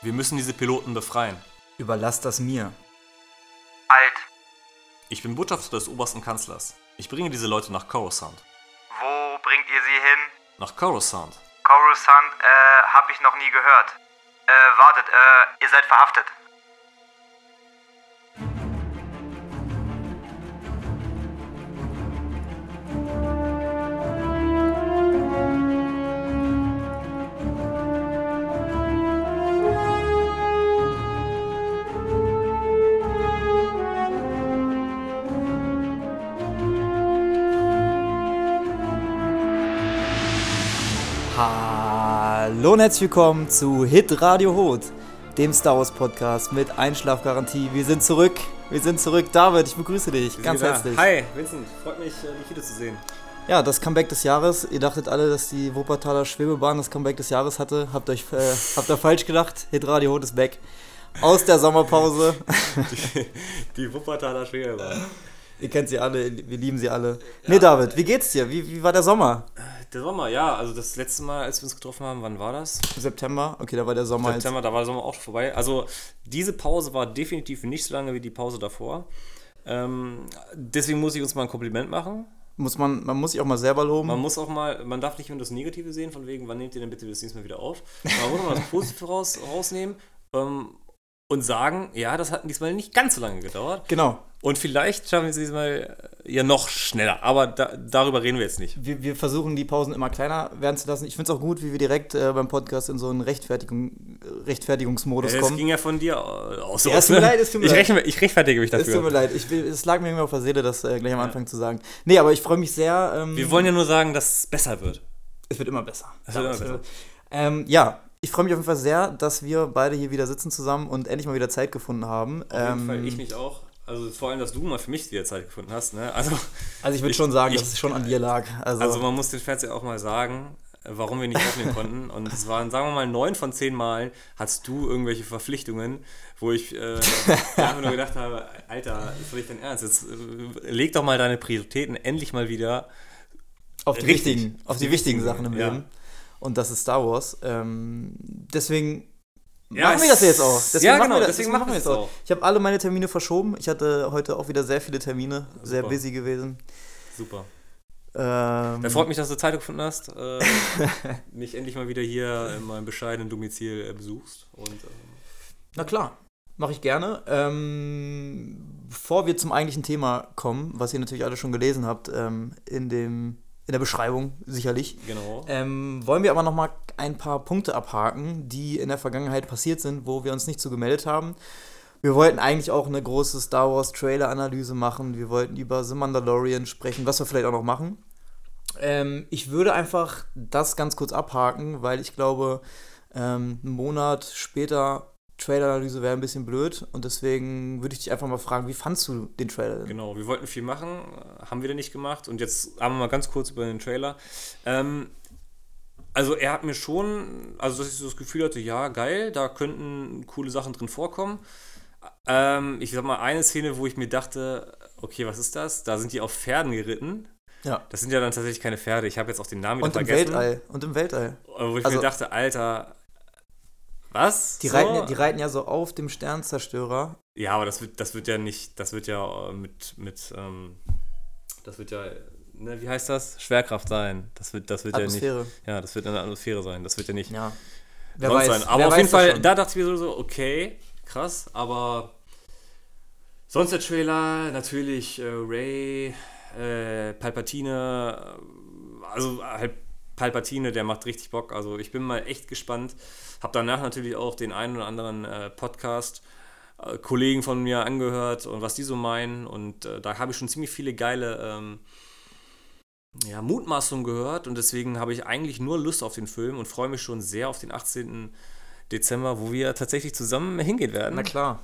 Wir müssen diese Piloten befreien. Überlass das mir. Alt. Ich bin Botschafter des obersten Kanzlers. Ich bringe diese Leute nach Coruscant. Wo bringt ihr sie hin? Nach Coruscant. Coruscant, äh, hab ich noch nie gehört. Äh, wartet, äh, ihr seid verhaftet. Hallo und herzlich willkommen zu Hit Radio Hot, dem Star Wars Podcast mit Einschlafgarantie. Wir sind zurück, wir sind zurück. David, ich begrüße dich ganz herzlich. Hi, Vincent. Freut mich, äh, dich wiederzusehen. Ja, das Comeback des Jahres. Ihr dachtet alle, dass die Wuppertaler Schwebebahn das Comeback des Jahres hatte. Habt euch äh, habt ihr falsch gedacht. Hit Radio Hot ist back. Aus der Sommerpause. Die, die Wuppertaler Schwebebahn. Ihr kennt sie alle, wir lieben sie alle. Nee, David, wie geht's dir? Wie, wie war der Sommer? Der Sommer, ja. Also das letzte Mal, als wir uns getroffen haben, wann war das? September? Okay, da war der Sommer jetzt. September, da war der Sommer auch vorbei. Also diese Pause war definitiv nicht so lange wie die Pause davor. Ähm, deswegen muss ich uns mal ein Kompliment machen. Muss man, man muss sich auch mal selber loben. Man muss auch mal, man darf nicht nur das Negative sehen, von wegen, wann nehmt ihr denn bitte das nächste Mal wieder auf? Man muss auch mal das Positive raus, rausnehmen ähm, und sagen, ja, das hat diesmal nicht ganz so lange gedauert. Genau. Und vielleicht schaffen wir es diesmal äh, ja noch schneller. Aber da, darüber reden wir jetzt nicht. Wir, wir versuchen die Pausen immer kleiner werden zu lassen. Ich finde es auch gut, wie wir direkt äh, beim Podcast in so einen Rechtfertigung, Rechtfertigungsmodus Das kommen. ging ja von dir aus. Ja, es tut mir leid, es tut mir ich, leid. rechne, ich rechtfertige mich Es tut mir dafür. leid, ich es lag mir immer auf der Seele, das äh, gleich am Anfang zu sagen. Nee, aber ich freue mich sehr. Ähm, Wir wollen ja nur sagen, dass es besser wird. es wird immer besser. Es wird immer besser. Ähm, ja, ich freue mich auf jeden Fall sehr, dass wir beide hier wieder sitzen zusammen und endlich mal wieder Zeit gefunden haben. Auf jeden Ähm, Fall, ich mich auch. Also vor allem, dass du mal für mich wieder Zeit gefunden hast. Ne? Also, Also ich würde schon sagen, ich- dass es schon an dir lag. Also, also man muss den Fans ja auch mal sagen, äh, warum wir nicht aufnehmen konnten. Und es waren, sagen wir mal, neun von zehn Mal hast du irgendwelche Verpflichtungen, wo ich äh, einfach nur gedacht habe, Alter, ist doch nicht dein Ernst. Jetzt äh, leg doch mal deine Prioritäten endlich mal wieder auf die richtig. wichtigen, auf die wichtigen Sachen im Ja. Leben. Und das ist Star Wars. Ähm, deswegen Ja, machen wir das jetzt auch. ja, machen genau, wir das, deswegen machen wir es auch. Ich habe alle meine Termine verschoben. Ich hatte heute auch wieder sehr viele Termine, sehr Super. busy gewesen. super. Ähm, Da freut mich, dass du Zeit gefunden hast, äh, mich endlich mal wieder hier in meinem bescheidenen Domizil äh, besuchst. Und, ähm, Na klar, mache ich gerne. Ähm, bevor wir zum eigentlichen Thema kommen, was ihr natürlich alle schon gelesen habt, ähm, in, dem, in der Beschreibung sicherlich, genau. ähm, wollen wir aber noch mal ein paar Punkte abhaken, die in der Vergangenheit passiert sind, wo wir uns nicht zu gemeldet haben. Wir wollten eigentlich auch eine große Star Wars Trailer-Analyse machen. Wir wollten über The Mandalorian sprechen, was wir vielleicht auch noch machen. Ähm, ich würde einfach das ganz kurz abhaken, weil ich glaube, ähm, einen Monat später Trailer-Analyse wäre ein bisschen blöd. Und deswegen würde ich dich einfach mal fragen, wie fandst du den Trailer denn? Genau, wir wollten viel machen, äh, haben wir denn nicht gemacht. Und jetzt haben wir mal ganz kurz über den Trailer. Ähm, also er hat mir schon, also dass ich so das Gefühl hatte, ja, geil, da könnten coole Sachen drin vorkommen. Ähm, ich sag mal, eine Szene, wo ich mir dachte, okay, was ist das? Da sind die auf Pferden geritten. Ja. Das sind ja dann tatsächlich keine Pferde. Ich habe jetzt auch den Namen wieder Und im vergessen. Weltall. Und im Weltall. Wo ich Also- mir dachte, Alter, was? Die, So? reiten, ja- die reiten ja so auf dem Sternzerstörer. Ja, aber das wird, das wird ja nicht, das wird ja äh, mit, mit, ähm, das wird ja, ne, wie heißt das? Schwerkraft sein. Das wird, das wird ja Atmosphäre. nicht. Ja, das wird eine Atmosphäre sein. Das wird ja nicht Ja. Wer sonst weiß. sein. Aber auf jeden Fall, schon. da dachte ich mir so, so, okay, krass, aber sonst der Trailer, natürlich äh, Ray, äh, Palpatine, äh, also halt Palpatine, der macht richtig Bock. Also ich bin mal echt gespannt. Hab danach natürlich auch den einen oder anderen äh, Podcast äh, Kollegen von mir angehört und was die so meinen. Und äh, da habe ich schon ziemlich viele geile ähm, ja, Mutmaßungen gehört. Und deswegen habe ich eigentlich nur Lust auf den Film und freue mich schon sehr auf den 18. Dezember, wo wir tatsächlich zusammen hingehen werden. Na klar.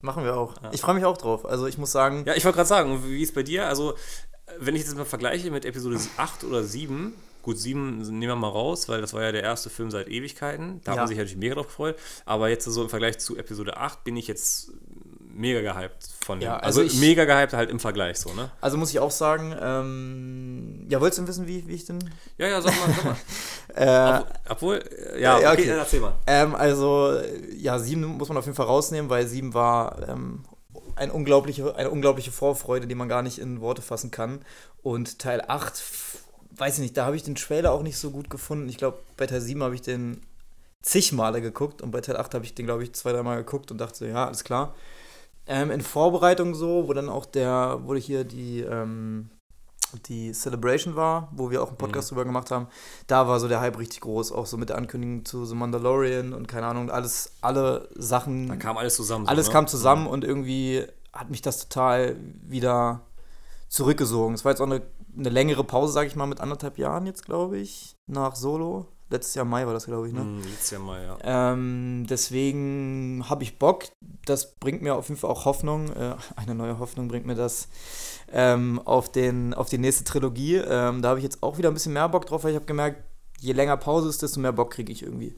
Machen wir auch. Ich freue mich auch drauf. Also ich muss sagen, Ja, ich wollte gerade sagen, wie ist bei dir? Also, wenn ich das mal vergleiche mit Episode 8 oder 7, gut, 7 nehmen wir mal raus, weil das war ja der erste Film seit Ewigkeiten. Da hat Ja. man sich natürlich mega drauf gefreut. Aber jetzt so im Vergleich zu Episode 8 bin ich jetzt mega gehypt von Ja, dem. Also, also ich- mega gehypt halt im Vergleich so, ne? Also muss ich auch sagen, ähm, ja, wolltest du denn wissen, wie, wie ich denn? Ja, ja, sag mal, sag mal. Äh, Obwohl, obwohl äh, ja, Ja, okay, okay. erzähl mal. Ähm, also, ja, sieben muss man auf jeden Fall rausnehmen, weil sieben war ähm, ein unglaubliche, eine unglaubliche Vorfreude, die man gar nicht in Worte fassen kann. Und Teil 8, f- weiß ich nicht, da habe ich den Trailer auch nicht so gut gefunden. Ich glaube, bei Teil 7 habe ich den zig Male geguckt und bei Teil 8 habe ich den, glaube ich, zwei, dreimal geguckt und dachte so, ja, alles klar. Ähm, in Vorbereitung so, wo dann auch der, wo hier die, ähm, die Celebration war, wo wir auch einen Podcast drüber gemacht haben, da war so der Hype richtig groß, auch so mit der Ankündigung zu The Mandalorian und keine Ahnung, alles, alle Sachen, Da kam alles zusammen. so, alles ne? kam zusammen und irgendwie hat mich das total wieder zurückgesogen. Es war jetzt auch eine, eine längere Pause, sage ich mal, mit anderthalb Jahren jetzt, glaube ich, nach Solo. Letztes Jahr Mai war das, glaube ich, ne? Hm, letztes Jahr mal, ja. Ähm, deswegen habe ich Bock. Das bringt mir auf jeden Fall auch Hoffnung. Äh, eine neue Hoffnung bringt mir das ähm, auf, den, auf die nächste Trilogie. Ähm, da habe ich jetzt auch wieder ein bisschen mehr Bock drauf, weil ich habe gemerkt, je länger Pause ist, desto mehr Bock kriege ich irgendwie.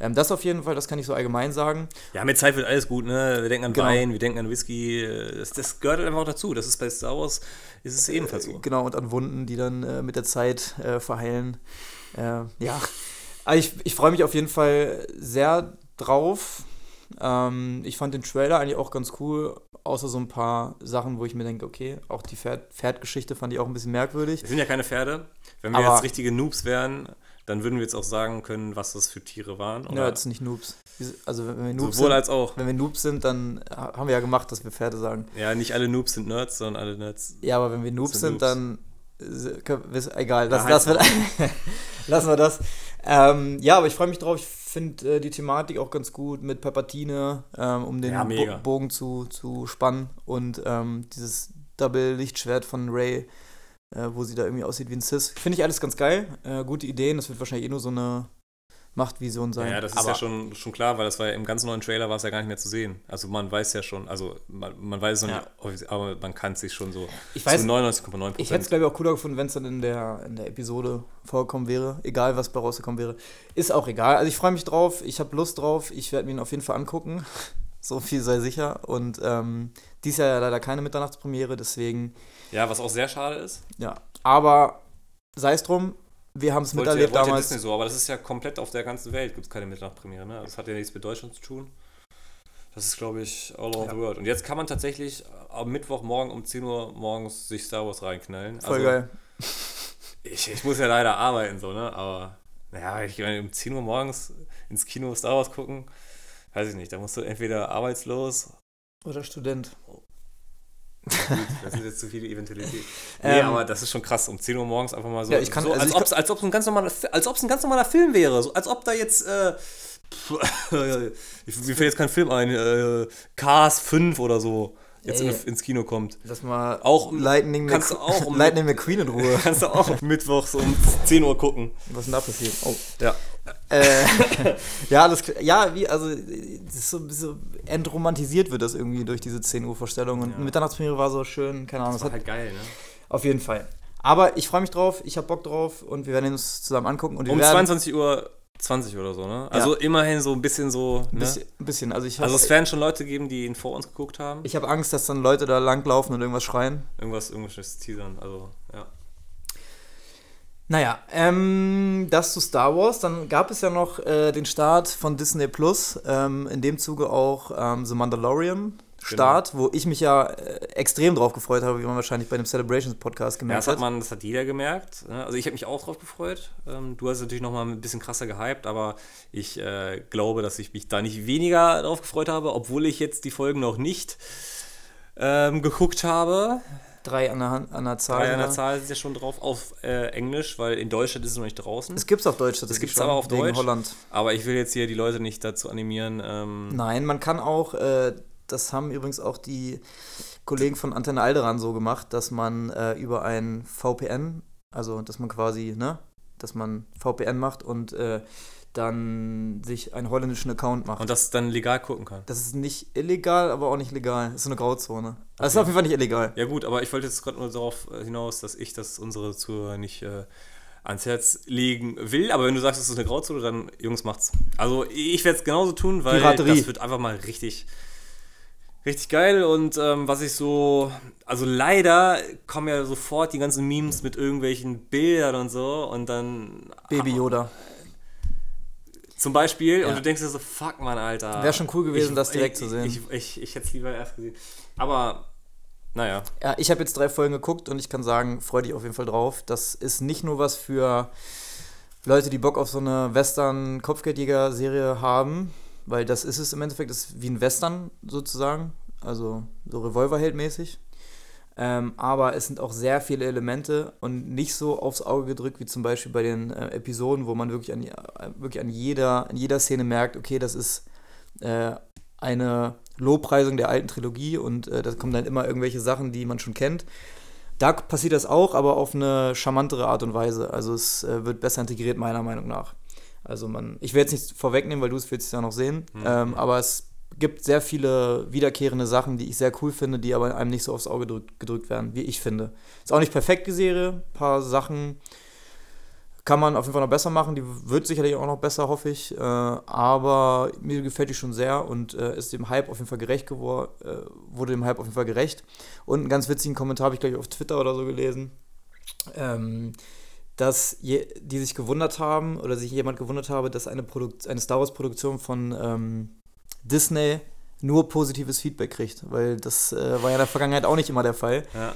Ähm, das auf jeden Fall, das kann ich so allgemein sagen. Ja, mit Zeit wird alles gut, ne? Wir denken an Genau. Wein, wir denken an Whisky. äh, Das, das gehört halt einfach auch dazu. Das ist bei Star Wars, ist es ebenfalls so. Genau, und an Wunden, die dann äh, mit der Zeit äh, verheilen. Äh, ja, aber ich, ich freue mich auf jeden Fall sehr drauf. Ähm, ich fand den Trailer eigentlich auch ganz cool, außer so ein paar Sachen, wo ich mir denke, okay, auch die Pferd Pferdgeschichte fand ich auch ein bisschen merkwürdig. Wir sind ja keine Pferde. Wenn wir Aber- jetzt richtige Noobs wären, dann würden wir jetzt auch sagen können, was das für Tiere waren. Ja, Oder jetzt nicht Noobs. Also wenn wir Noobs, sowohl sind, als auch. wenn wir Noobs sind, dann ha- haben wir ja gemacht, dass wir Pferde sagen. Ja, nicht alle Noobs sind Nerds, sondern alle Nerds. Ja, aber wenn wir Noobs sind sind, dann ist egal, das, Ja, das halt wird, lassen wir das. Ähm, ja, aber ich freue mich drauf. Ich finde äh, die Thematik auch ganz gut mit Palpatine, ähm, um den Ja. Bo Bogen zu, zu spannen und ähm, dieses Double-Lichtschwert von Ray, äh, wo sie da irgendwie aussieht wie ein Sis. Finde ich alles ganz geil. Äh, gute Ideen. Das wird wahrscheinlich eh nur so eine Machtvision sein. Ja, ja, das ist aber ja schon, schon klar, weil das war ja im ganz neuen Trailer war es ja gar nicht mehr zu sehen. Also man weiß ja schon, also man, man weiß es noch Ja. nicht, offiziell, aber man kann es sich schon so Ich weiß- zu 99,9 Ich hätte es, glaube ich, auch cooler gefunden, wenn es dann in der, in der Episode vorgekommen wäre. Egal, was bei rausgekommen wäre. Ist auch egal. Also ich freue mich drauf, ich habe Lust drauf, ich werde mir ihn auf jeden Fall angucken. So viel sei sicher. Und ähm, dies Jahr ja leider keine Mitternachtspremiere, deswegen, Ja, was auch sehr schade ist. ja. Aber sei es drum, wir haben es miterlebt wollte damals. Disney so, aber das ist ja komplett auf der ganzen Welt, gibt es keine Mitternachtpremiere. Ne? Das hat ja nichts mit Deutschland zu tun. Das ist, glaube ich, all over Ja. the world. Und jetzt kann man tatsächlich am Mittwochmorgen um 10 Uhr morgens sich Star Wars reinknallen. Voll also, geil. Ich, ich muss ja leider arbeiten, so, ne? Aber, naja, ich meine, um 10 Uhr morgens ins Kino Star Wars gucken, weiß ich nicht. Da musst du entweder arbeitslos Oder Student. Gut, das ist jetzt zu viele Eventualität. Nee, Ähm, aber das ist schon krass, um 10 Uhr morgens einfach mal so. Ja, ich kann- so also als ich ob es als ob's ein ganz normaler als ob's ein ganz normaler Film wäre. So, als ob da jetzt. Äh, ich- mir fällt jetzt kein Film ein. Äh, Cars 5 oder so. Jetzt Ey. in, ins Kino kommt. Lass mal Auch- Lightning, kannst du auch um- Lightning McQueen in Ruhe. Kannst du auch mittwochs um 10 Uhr gucken. Was ist denn da passiert? Oh. Ja. Äh, ja, das, ja, wie, also, so, so entromantisiert wird das irgendwie durch diese 10 Uhr Vorstellung. Und Ja. Mitternachtspremiere war so schön, keine Ahnung. Das war halt geil, ne? auf jeden Fall. Aber ich freue mich drauf, ich habe Bock drauf und wir werden uns zusammen angucken. Und wir Um werden 22 Uhr 20 oder so, ne? Also immerhin so ein bisschen so. Ne? bisschen, ein bisschen. Also ich habe Also es werden schon Leute geben, die ihn vor uns geguckt haben. ich hab Angst, dass dann Leute da langlaufen und irgendwas schreien. Irgendwas, irgendwas teasern. Also, ja. Naja, ähm, das zu Star Wars. Dann gab es ja noch äh, den Start von Disney Plus, ähm, in dem Zuge auch ähm, The Mandalorian Start, wo ich mich ja äh, extrem drauf gefreut habe, wie man wahrscheinlich bei dem Celebrations Podcast Ja, gemerkt das hat man, das hat jeder gemerkt. ne? Also ich habe mich auch drauf gefreut. Ähm, Du hast es natürlich noch mal ein bisschen krasser gehypt, aber ich äh, glaube, dass ich mich da nicht weniger drauf gefreut habe, obwohl ich jetzt die Folgen noch nicht ähm, geguckt habe. Drei an der, Hand, an der Zahl. Drei an der. Zahl sind ja schon drauf auf äh, Englisch, weil in Deutschland ist es noch nicht draußen. Es gibt's auf Deutsch tatsächlich gibt's schon, aber auf Deutsch. Holland. Aber ich will jetzt hier die Leute nicht dazu animieren. Ähm, Nein, man kann auch, äh, das haben übrigens auch die Kollegen von Antenne Alderan so gemacht, dass man äh, über ein VPN, also dass man quasi, ne, dass man VPN macht und äh, dann sich einen holländischen Account macht. und das dann legal gucken kann. das ist nicht illegal, aber auch nicht legal. Das ist so eine Grauzone. Also das ist Okay. auf jeden Fall nicht illegal. Ja gut, aber ich wollte jetzt gerade nur darauf äh, hinaus, dass ich das unsere Zuhörer nicht äh, ans Herz legen will. Aber wenn du sagst, es ist eine Grauzone, dann Jungs macht's. Also ich werde es genauso tun, weil Piraterie. das wird einfach mal richtig, Richtig geil und ähm, was ich so, also leider kommen ja sofort die ganzen Memes mit irgendwelchen Bildern und so und dann Baby Yoda. zum Beispiel Ja. und du denkst dir so, fuck man, Alter. Wär schon cool gewesen, ich, das direkt ich, zu sehen. Ich, ich, ich hätte es lieber erst gesehen. Aber, naja. Ja, ich habe jetzt drei Folgen geguckt und ich kann sagen, freu dich auf jeden Fall drauf. Das ist nicht nur was für Leute, die Bock auf so eine Western-Kopfgeldjäger-Serie haben, weil das ist es im Endeffekt, das ist wie ein Western sozusagen, also so Revolverheld-mäßig. Ähm, aber es sind auch sehr viele Elemente und nicht so aufs Auge gedrückt wie zum Beispiel bei den äh, Episoden, wo man wirklich an, äh, wirklich an, jeder, an jeder Szene merkt, okay, das ist äh, eine Lobpreisung der alten Trilogie und äh, da kommen dann immer irgendwelche Sachen, die man schon kennt. Da passiert das auch, aber auf eine charmantere Art und Weise. Also es äh, wird besser integriert, meiner Meinung nach. Also man, ich will jetzt nicht vorwegnehmen, weil du es willst es ja noch sehen, ähm, aber es gibt sehr viele wiederkehrende Sachen, die ich sehr cool finde, die aber einem nicht so aufs Auge drück, gedrückt werden, wie ich finde. Ist auch nicht perfekt die Serie, ein paar Sachen kann man auf jeden Fall noch besser machen, die wird sicherlich auch noch besser, hoffe ich, äh, aber mir gefällt die schon sehr und äh, ist dem Hype auf jeden Fall gerecht geworden, äh, wurde dem Hype auf jeden Fall gerecht. Und einen ganz witzigen Kommentar habe ich gleich auf Twitter oder so gelesen, ähm, dass je, die sich gewundert haben oder sich jemand gewundert habe, dass eine, Produkt, eine Star Wars Produktion von ähm, Disney nur positives Feedback kriegt, weil das äh, war ja in der Vergangenheit auch nicht immer der Fall. Ja.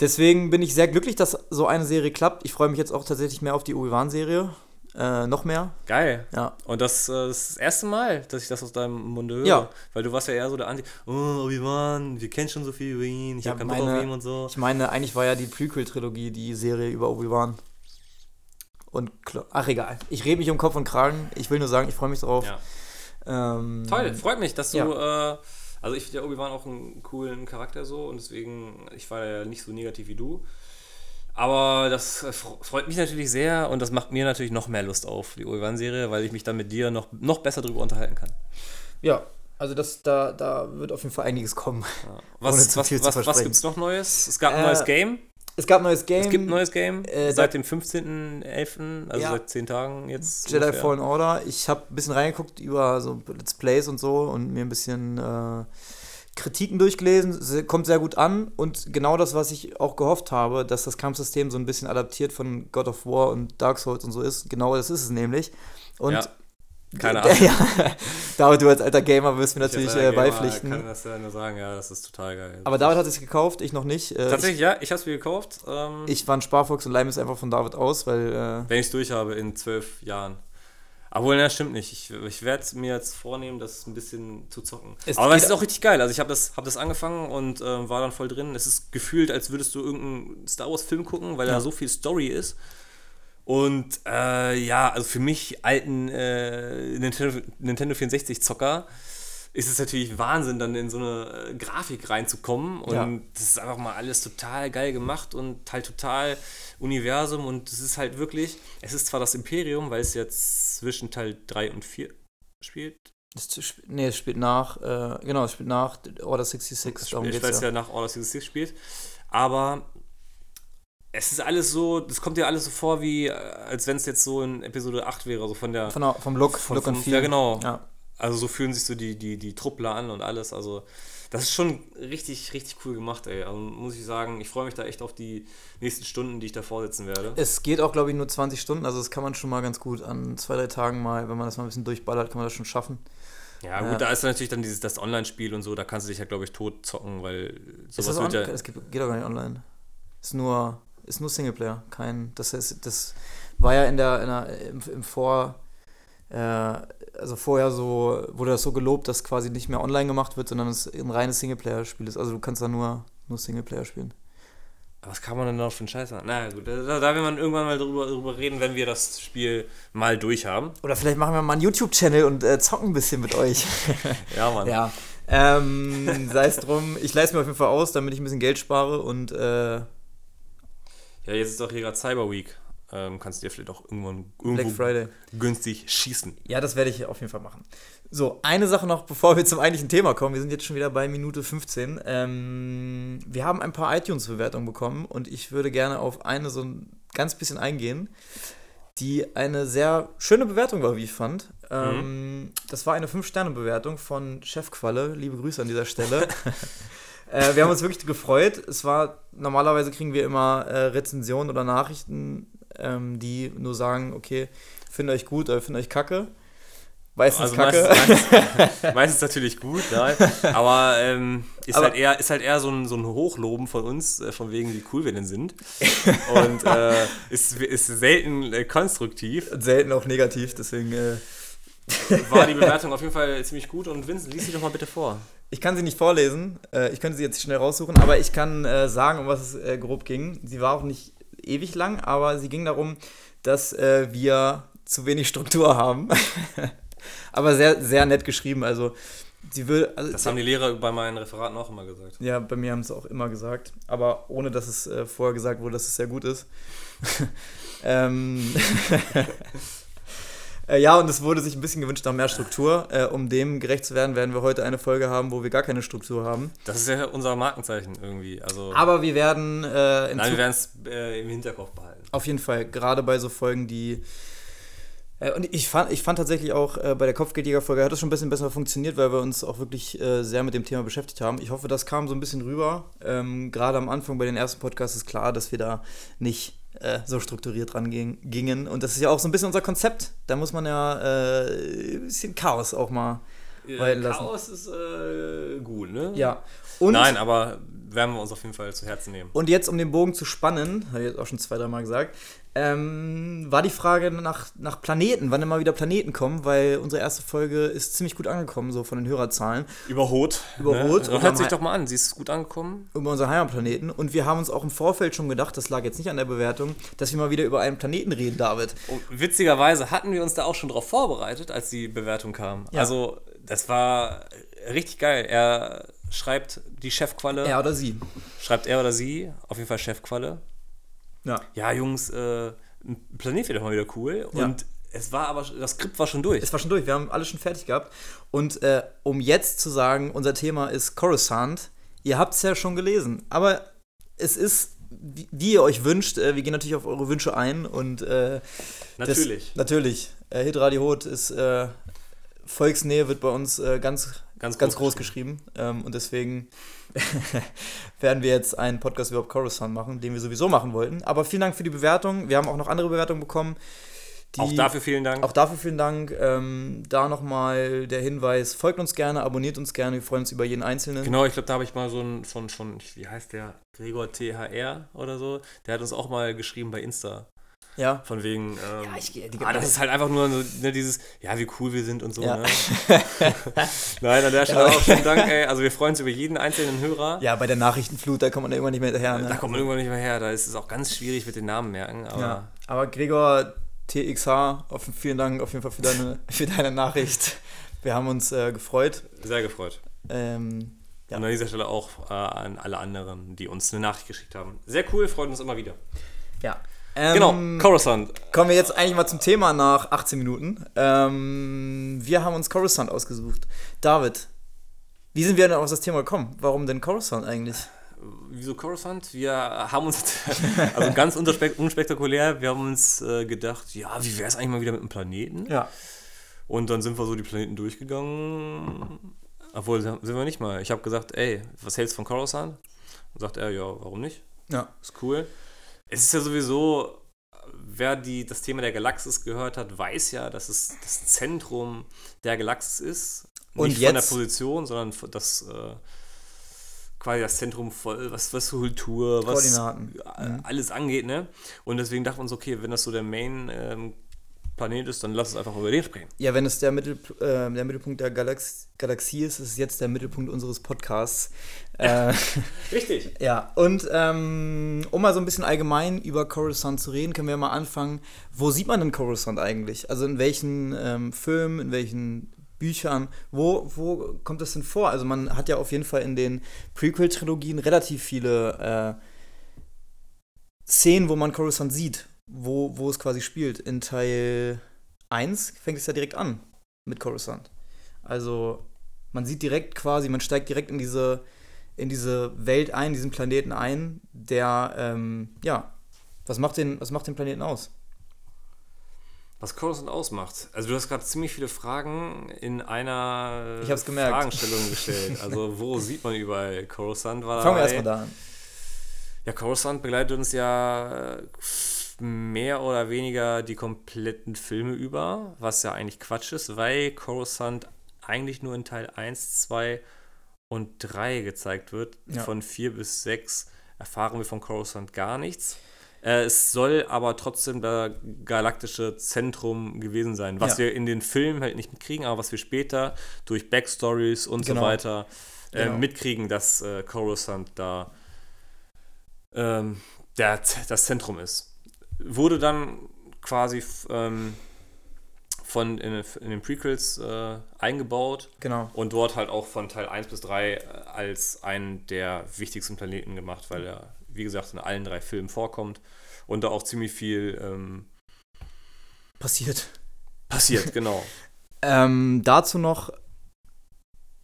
Deswegen bin ich sehr glücklich, dass so eine Serie klappt. Ich freue mich jetzt auch tatsächlich mehr auf die Obi-Wan-Serie. Äh, noch mehr. Geil. Ja. Und das, äh, ist das erste Mal, dass ich das aus deinem Munde höre. Ja. Weil du warst ja eher so der Anti, oh, Obi-Wan, wir kennen schon so viel über ihn, ich Ja, habe keinen Bock meine- auf ihn und so. Ich meine, eigentlich war ja die Prequel-Trilogie die Serie über Obi-Wan. Und, Klo- ach egal. Ich rede mich um Kopf und Kragen. Ich will nur sagen, ich freue mich drauf. Ja. Ähm, Toll, freut mich, dass du, äh, also ich finde ja Obi-Wan auch einen coolen Charakter so und deswegen, ich war ja nicht so negativ wie du. Aber das äh, fr- freut mich natürlich sehr und das macht mir natürlich noch mehr Lust auf die Obi-Wan-Serie, weil ich mich dann mit dir noch, noch besser drüber unterhalten kann. Ja, also das, da, da wird auf jeden Fall einiges kommen. Ohne Was, was, was, was versprechen. gibt's noch Neues? Es gab ein Äh, neues Game. Es gab ein neues Game. Es gibt ein neues Game äh, seit dem 15.11., also Ja. seit 10 Tagen jetzt. Jedi ungefähr. Fallen Order. Ich habe ein bisschen reingeguckt über so Let's Plays und so und mir ein bisschen äh, Kritiken durchgelesen. Se- Kommt sehr gut an und genau das, was ich auch gehofft habe, dass das Kampfsystem so ein bisschen adaptiert von God of War und Dark Souls und so ist. Genau das ist es nämlich. Und Ja. Keine Ahnung. Ja, David, du als alter Gamer wirst mir Ich natürlich äh, beipflichten. kann das ja nur sagen, ja, das ist total geil. Aber David hat es gekauft, ich noch nicht. Äh, Tatsächlich, ja, ich habe es mir gekauft. Ähm, Ich, ich war ein Sparfuchs und leih mir es einfach von David aus, weil äh, wenn ich es durch habe in zwölf Jahren. Obwohl, ne, stimmt nicht. Ich, ich werde mir jetzt vornehmen, das ein bisschen zu zocken. Es Aber es ist auch richtig geil. Also ich habe das, hab das angefangen und ähm, war dann voll drin. Es ist gefühlt, als würdest du irgendeinen Star Wars-Film gucken, weil Ja. da so viel Story ist. Und äh, ja, also für mich alten äh, Nintendo, Nintendo 64-Zocker ist es natürlich Wahnsinn, dann in so eine äh, Grafik reinzukommen. Und Ja. das ist einfach mal alles total geil gemacht und halt total Universum. Und es ist halt wirklich, es ist zwar das Imperium, weil es jetzt zwischen Teil 3 und 4 spielt. nee, es spielt nach, äh, genau, es spielt nach Order 66. Darum ich weiß ja. ja nach Order 66 spielt. Aber es ist alles so, das kommt dir alles so vor, wie äh, als wenn es jetzt so in Episode 8 wäre, so von der. Von der, vom Look, von- Look und vom- Feel. Ja, genau. Ja. Also so fühlen sich so die, die, die Truppler an und alles. Also das ist schon richtig, richtig cool gemacht, ey. Also muss ich sagen, ich freue mich da echt auf die nächsten Stunden, die ich da vorsitzen werde. Es geht auch, glaube ich, nur 20 Stunden, also das kann man schon mal ganz gut an zwei, drei Tagen mal, wenn man das mal ein bisschen durchballert, kann man das schon schaffen. Ja, gut, Ja. da ist natürlich dann dieses das Online-Spiel und so, da kannst du dich ja, glaube ich, tot zocken, weil Ist sowas das wird ja. Es geht, geht doch gar nicht online. Ist nur, ist nur Singleplayer. Kein, das ist, das war ja in der, in der im, im Vor, äh, also vorher so, wurde das so gelobt, dass quasi nicht mehr online gemacht wird, sondern es ein reines Singleplayer-Spiel ist. Also du kannst da nur, nur Singleplayer spielen. Was kann man denn noch für einen Scheiß machen? Na gut, da, da will man irgendwann mal drüber, drüber reden, wenn wir das Spiel mal durch haben. Oder vielleicht machen wir mal einen YouTube-Channel und äh, zocken ein bisschen mit euch. Ja, Mann. ja. Ähm, sei es drum, ich leiste mir auf jeden Fall aus, damit ich ein bisschen Geld spare und äh, Ja, jetzt ist doch hier gerade Cyber Week. Ähm, kannst du dir vielleicht auch irgendwann irgendwo günstig schießen. Ja, das werde ich auf jeden Fall machen. So, eine Sache noch, bevor wir zum eigentlichen Thema kommen. Wir sind jetzt schon wieder bei Minute 15. Ähm, wir haben ein paar iTunes-Bewertungen bekommen und ich würde gerne auf eine so ein ganz bisschen eingehen. die eine sehr schöne Bewertung war, wie ich fand. Mhm. Ähm, das war eine 5-Sterne-Bewertung von Chefqualle. Liebe Grüße an dieser Stelle. äh, wir haben uns wirklich gefreut. Es war, normalerweise kriegen wir immer äh, Rezensionen oder Nachrichten, ähm, die nur sagen, okay, finde euch gut oder finde euch kacke. Meistens Also kacke. meistens, meistens, meistens natürlich gut, nein. Aber, ähm, ist, Aber- halt eher, ist halt eher so ein, so ein Hochloben von uns, äh, von wegen, wie cool wir denn sind. Und äh, ist, ist selten äh, konstruktiv. Selten auch negativ, deswegen. Äh, War die Bewertung auf jeden Fall ziemlich gut. Und Vincent, lies sie doch mal bitte vor. Ich kann sie nicht vorlesen, äh, ich könnte sie jetzt schnell raussuchen, aber ich kann äh, sagen, um was es äh, grob ging. Sie war auch nicht ewig lang, aber sie ging darum, dass wir zu wenig Struktur haben. aber sehr, sehr nett geschrieben. Also, sie will. Also, Das haben die Lehrer bei meinen Referaten auch immer gesagt. ja, bei mir haben sie auch immer gesagt, aber ohne dass es äh, vorher gesagt wurde, dass es sehr gut ist. ähm, äh, ja, und es wurde sich ein bisschen gewünscht nach mehr Struktur. Äh, um dem gerecht zu werden, werden wir heute eine Folge haben, wo wir gar keine Struktur haben. Das ist ja unser Markenzeichen irgendwie. Also, Aber wir werden äh, in nein, wir werden es äh, im Hinterkopf behalten. auf jeden Fall, gerade bei so Folgen, die. Äh, und ich fand, ich fand tatsächlich auch äh, bei der Kopfgeldjäger-Folge hat es schon ein bisschen besser funktioniert, weil wir uns auch wirklich äh, sehr mit dem Thema beschäftigt haben. Ich hoffe, das kam so ein bisschen rüber. Ähm, gerade am Anfang bei den ersten Podcasts ist klar, dass wir da nicht äh, so strukturiert rangingen. gingen. Und das ist ja auch so ein bisschen unser Konzept. Da muss man ja äh, ein bisschen Chaos auch mal walten lassen. Chaos ist äh, gut, ne? Ja. Und Nein, aber werden wir uns auf jeden Fall zu Herzen nehmen. Und jetzt, um den Bogen zu spannen, habe ich jetzt auch schon zwei, dreimal gesagt, ähm, war die Frage nach, nach Planeten, wann immer wieder Planeten kommen, weil unsere erste Folge ist ziemlich gut angekommen, so von den Hörerzahlen, Überhot. Überhot. Ne? Hört sich doch mal an, sie ist gut angekommen. über unseren Heimatplaneten. Und wir haben uns auch im Vorfeld schon gedacht, das lag jetzt nicht an der Bewertung, dass wir mal wieder über einen Planeten reden, David. Und witzigerweise hatten wir uns da auch schon drauf vorbereitet, als die Bewertung kam. Ja. Also, das war richtig geil. Er schreibt die Chefqualle. Er oder sie. Schreibt er oder sie. Auf jeden Fall Chefqualle. Ja. Ja, Jungs, äh, ein Planet wird doch mal wieder cool. Ja. Und es war aber, das Skript war schon durch. Es war schon durch, wir haben alles schon fertig gehabt. Und äh, um jetzt zu sagen, unser Thema ist Coruscant, ihr habt es ja schon gelesen, aber es ist, wie, wie ihr euch wünscht, äh, wir gehen natürlich auf eure Wünsche ein und äh, Natürlich. Das, natürlich. Äh, Hitradio Hot ist äh, Volksnähe wird bei uns äh, ganz, Ganz ganz, groß groß geschrieben. Ähm, und deswegen werden wir jetzt einen Podcast über Coruscant machen, den wir sowieso machen wollten. Aber vielen Dank für die Bewertung. Wir haben auch noch andere Bewertungen bekommen. Die, auch dafür vielen Dank. auch dafür vielen Dank. Ähm, da nochmal der Hinweis: folgt uns gerne, abonniert uns gerne. Wir freuen uns über jeden Einzelnen. Genau, ich glaube, da habe ich mal so ein von, von, wie heißt der? Gregor THR oder so. Der hat uns auch mal geschrieben bei Insta. Ja. Von wegen, ähm, Ja, ich gehe- die- ah, das ist halt einfach nur so, ne, dieses, ja, wie cool wir sind und so. Ja. Ne? Nein, an der Stelle auch vielen Dank, ey. Also wir freuen uns über jeden einzelnen Hörer. Ja, bei der Nachrichtenflut, da kommt man ja immer nicht mehr hinterher. Ne? Da kommt man irgendwann nicht mehr her. Da ist es auch ganz schwierig mit den Namen merken. Aber Ja, aber Gregor TXH, auf, vielen Dank auf jeden Fall für deine, für deine Nachricht. Wir haben uns äh, gefreut. sehr gefreut. Ähm, ja. Und an dieser Stelle auch äh, an alle anderen, die uns eine Nachricht geschickt haben. Sehr cool, freut uns immer wieder. ja. Ähm, Genau, Coruscant. Kommen wir jetzt eigentlich mal zum Thema nach 18 Minuten. Ähm, wir haben uns Coruscant ausgesucht. David, wie sind wir denn auf das Thema gekommen? Warum denn Coruscant eigentlich? Wieso Coruscant? Wir haben uns, also ganz unspek unspektakulär, wir haben uns äh, gedacht, ja, wie wäre es eigentlich mal wieder mit einem Planeten? Ja. Und dann sind wir so die Planeten durchgegangen. Obwohl, sind wir nicht mal. Ich habe gesagt, ey, was hältst du von Coruscant? Und sagt er, ja, warum nicht? Ja. Ist cool. Es ist ja sowieso, wer die, das Thema der Galaxis gehört hat, weiß ja, dass es das Zentrum der Galaxis ist. Und Nicht von der jetzt- Position, sondern das äh, quasi das Zentrum voll, was, was Kultur, was Koordinaten. äh, alles angeht, ne? Und deswegen dachten wir uns, okay, wenn das so der Main ähm, Planet ist, dann lass uns einfach über den sprechen. Ja, wenn es der, Mittel, äh, der Mittelpunkt der Galax Galaxie ist, ist es jetzt der Mittelpunkt unseres Podcasts. Äh, Richtig. Ja, und ähm, um mal so ein bisschen allgemein über Coruscant zu reden, können wir mal anfangen. Wo sieht man denn Coruscant eigentlich? Also in welchen ähm, Filmen, in welchen Büchern, wo, wo kommt das denn vor? Also man hat ja auf jeden Fall in den Prequel-Trilogien relativ viele äh, Szenen, wo man Coruscant sieht, wo, wo es quasi spielt. In Teil 1 fängt es ja direkt an mit Coruscant. Also man sieht direkt quasi, man steigt direkt in diese in diese Welt ein, diesen Planeten ein, der, ähm, ja, was macht den, was macht den Planeten aus? Was Coruscant ausmacht. Also du hast gerade ziemlich viele Fragen in einer Ich hab's gemerkt. Fragestellung gestellt. Also wo sieht man überall Coruscant? War Fangen wir erstmal da an. Ja, Coruscant begleitet uns ja äh, mehr oder weniger die kompletten Filme über, was ja eigentlich Quatsch ist, weil Coruscant eigentlich nur in Teil 1, 2 und 3 gezeigt wird. Ja. Von 4 bis 6 erfahren wir von Coruscant gar nichts. Äh, es soll aber trotzdem das galaktische Zentrum gewesen sein, was Ja. wir in den Filmen halt nicht mitkriegen, aber was wir später durch Backstories und Genau. so weiter äh, Genau. mitkriegen, dass äh, Coruscant da ähm, der, das Zentrum ist. Wurde dann quasi ähm, von in, in den Prequels äh, eingebaut Genau. und dort halt auch von Teil 1 bis 3 äh, als einen der wichtigsten Planeten gemacht, weil er, wie gesagt, in allen drei Filmen vorkommt und da auch ziemlich viel ähm, Passiert. passiert, genau. Ähm, dazu noch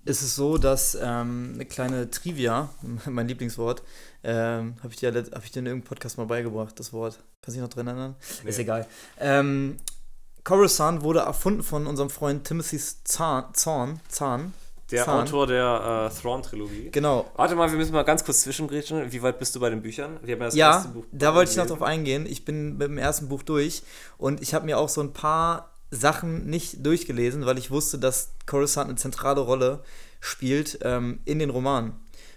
ist es so, dass ähm, eine kleine Trivia, mein Lieblingswort, ähm, habe ich, dir let- hab ich dir in irgendeinem Podcast mal beigebracht, das Wort. Kannst du dich noch dran erinnern? Ist Nee. egal. Ähm, Coruscant wurde erfunden von unserem Freund Timothy Zahn. Zahn, Zahn. Der Zahn. Autor der äh, Thrawn-Trilogie. Genau. Warte mal, wir müssen mal ganz kurz zwischengrätschen. Wie weit bist du bei den Büchern? Wir haben ja das Ja, erste Buch da wollte ich noch drauf eingehen. Ich bin mit dem ersten Buch durch und ich habe mir auch so ein paar Sachen nicht durchgelesen, weil ich wusste, dass Coruscant eine zentrale Rolle spielt ähm, in den Romanen.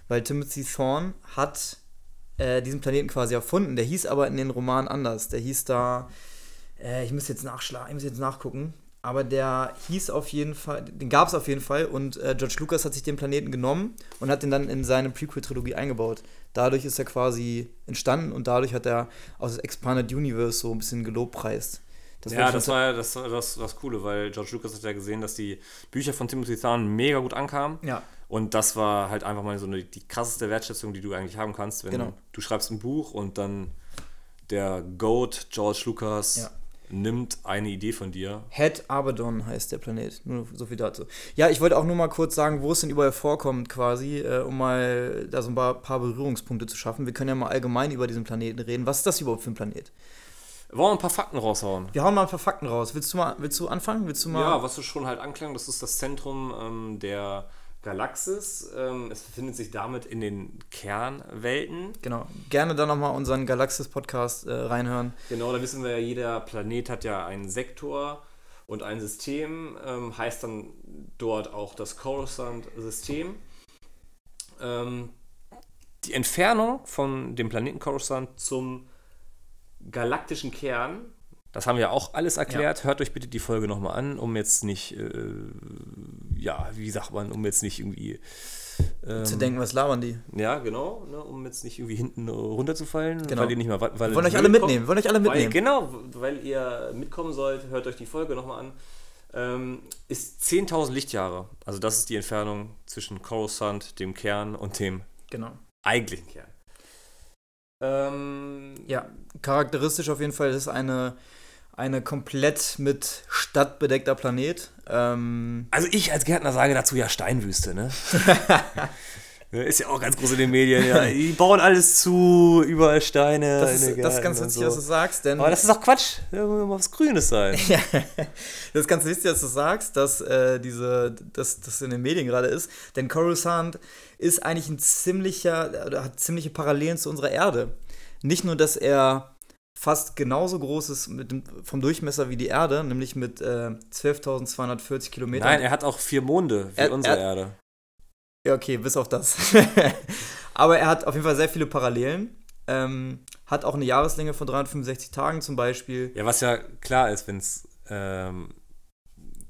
Weil Timothy Thorne hat äh, diesen Planeten quasi erfunden. Der hieß aber in den Romanen anders. Der hieß da, äh, ich muss jetzt nachschlagen, ich muss jetzt nachgucken. Aber der hieß auf jeden Fall, den gab es auf jeden Fall und äh, George Lucas hat sich den Planeten genommen und hat den dann in seine Prequel-Trilogie eingebaut. Dadurch ist er quasi entstanden und dadurch hat er aus das Expanded Universe so ein bisschen gelobpreist. Das ja, das war ja das, das, das Coole, weil George Lucas hat ja gesehen, dass die Bücher von Timothy Zahn mega gut ankamen. Ja, Und das war halt einfach mal so eine, die krasseste Wertschätzung, die du eigentlich haben kannst, wenn Genau. du schreibst ein Buch und dann der Goat George Lucas Ja. nimmt eine Idee von dir. Het Abaddon heißt der Planet. Nur so viel dazu. Ja, ich wollte auch nur mal kurz sagen, wo es denn überall vorkommt, quasi, äh, um mal da so ein paar, paar Berührungspunkte zu schaffen. Wir können ja mal allgemein über diesen Planeten reden. Was ist das überhaupt für ein Planet? Wollen wir ein paar Fakten raushauen? Wir hauen mal ein paar Fakten raus. Willst du mal, willst du anfangen? Willst du mal? Ja, was du schon halt anklang, das ist das Zentrum ähm, der Galaxis. Ähm, es befindet sich damit in den Kernwelten. Genau. Gerne dann nochmal unseren Galaxis-Podcast äh, reinhören. Genau, da wissen wir ja, jeder Planet hat ja einen Sektor und ein System, ähm, heißt dann dort auch das Coruscant-System. Ähm, die Entfernung von dem Planeten Coruscant zum galaktischen Kern, das haben wir auch alles erklärt. Hört euch bitte die Folge nochmal an, um jetzt nicht, äh, ja, wie sagt man, um jetzt nicht irgendwie. ähm, Zu denken, was labern die? Ja, genau, ne, um jetzt nicht irgendwie hinten runterzufallen, Genau. weil ihr nicht mehr weil Wir wollen euch alle mitnehmen. Wir wollen euch alle weil, mitnehmen. genau, weil ihr mitkommen sollt, hört euch die Folge nochmal an. Ähm, ist 10.000 Lichtjahre. Also das ist die Entfernung zwischen Coruscant, dem Kern und dem Genau. eigentlichen Kern. Ähm, Ja, charakteristisch auf jeden Fall ist eine, eine komplett mit Stadt bedeckter Planet. Ähm, Also ich als Gärtner sage dazu ja Steinwüste, ne? Ist ja auch ganz groß in den Medien, ja. Die bauen alles zu, überall Steine. das, ist, das ist ganz witzig, so. dass du sagst, denn Aber das ist doch Quatsch. Da muss was Grünes sein. Ja, das ist ganz wichtig, dass du sagst, dass äh, diese, dass das in den Medien gerade ist. Denn Coruscant ist eigentlich ein ziemlicher, oder hat ziemliche Parallelen zu unserer Erde. Nicht nur, dass er fast genauso groß ist dem, vom Durchmesser wie die Erde, nämlich mit äh, 12.240 Kilometern. Nein, er hat auch vier Monde wie Er- unsere er- Erde. Ja, okay, bis auf das. Aber er hat auf jeden Fall sehr viele Parallelen. Ähm, hat auch eine Jahreslänge von 365 Tagen zum Beispiel. Ja, was ja klar ist, wenn es ähm,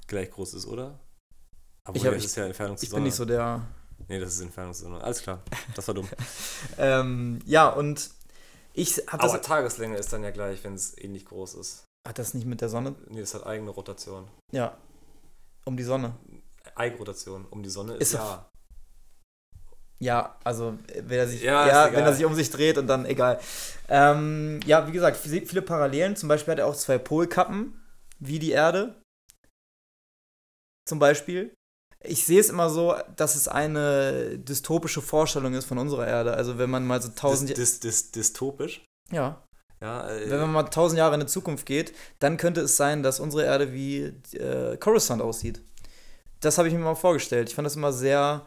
gleich groß ist, oder? Aber Ich hab- das ist ja Entfernung Ich bin nicht so der. Nee, das ist Entfernung. Alles klar. Das war dumm. Ähm, ja, und ich habe das. Aber Tageslänge ist dann ja gleich, wenn es ähnlich groß ist. Hat das nicht mit der Sonne? Nee, das hat eigene Rotation. Ja. Um die Sonne. Eigenrotation um die Sonne Ist ist, ja. Ja, also äh, wenn er sich, Ja, ja, wenn er sich um sich dreht und dann egal. Ähm, ja, wie gesagt, viele Parallelen. Zum Beispiel hat er auch zwei Polkappen, wie die Erde. Zum Beispiel. Ich sehe es immer so, dass es eine dystopische Vorstellung ist von unserer Erde. Also wenn man mal so tausend Dis, dis, dis, dystopisch. Ja. Ja, äh, Wenn man mal tausend Jahre in die Zukunft geht, dann könnte es sein, dass unsere Erde wie äh, Coruscant aussieht. Das habe ich mir mal vorgestellt. Ich fand das immer sehr.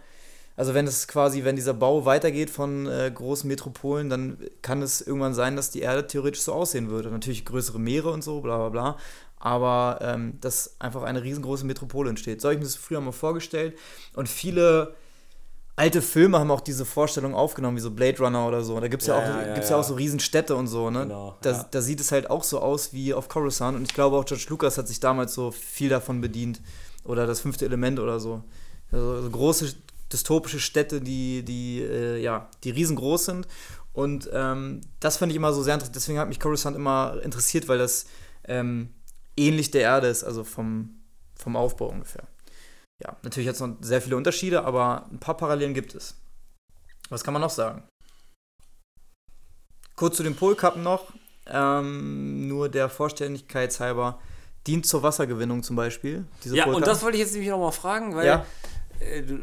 Also wenn es quasi, wenn dieser Bau weitergeht von äh, großen Metropolen, dann kann es irgendwann sein, dass die Erde theoretisch so aussehen würde. Natürlich größere Meere und so, bla bla bla. Aber ähm, dass einfach eine riesengroße Metropole entsteht. So habe ich mir das früher mal vorgestellt. Und viele alte Filme haben auch diese Vorstellung aufgenommen, wie so Blade Runner oder so. Da gibt es ja, Ja, auch, ja, ja, gibt's ja. ja. auch so Riesenstädte und so, ne? Genau, da, ja. da sieht es halt auch so aus wie auf Coruscant. Und ich glaube auch George Lucas hat sich damals so viel davon bedient. Oder das fünfte Element oder so. Also so große dystopische Städte, die, die, äh, ja, die riesengroß sind. Und ähm, das fand ich immer so sehr interessant. Deswegen hat mich Coruscant immer interessiert, weil das ähm, ähnlich der Erde ist, also vom, vom Aufbau ungefähr. Ja, natürlich hat es noch sehr viele Unterschiede, aber ein paar Parallelen gibt es. Was kann man noch sagen? Kurz zu den Polkappen noch. Ähm, nur der Vollständigkeit halber dient zur Wassergewinnung zum Beispiel. Ja, und Polkappen. das wollte ich jetzt nämlich nochmal fragen, weil Ja. äh, du-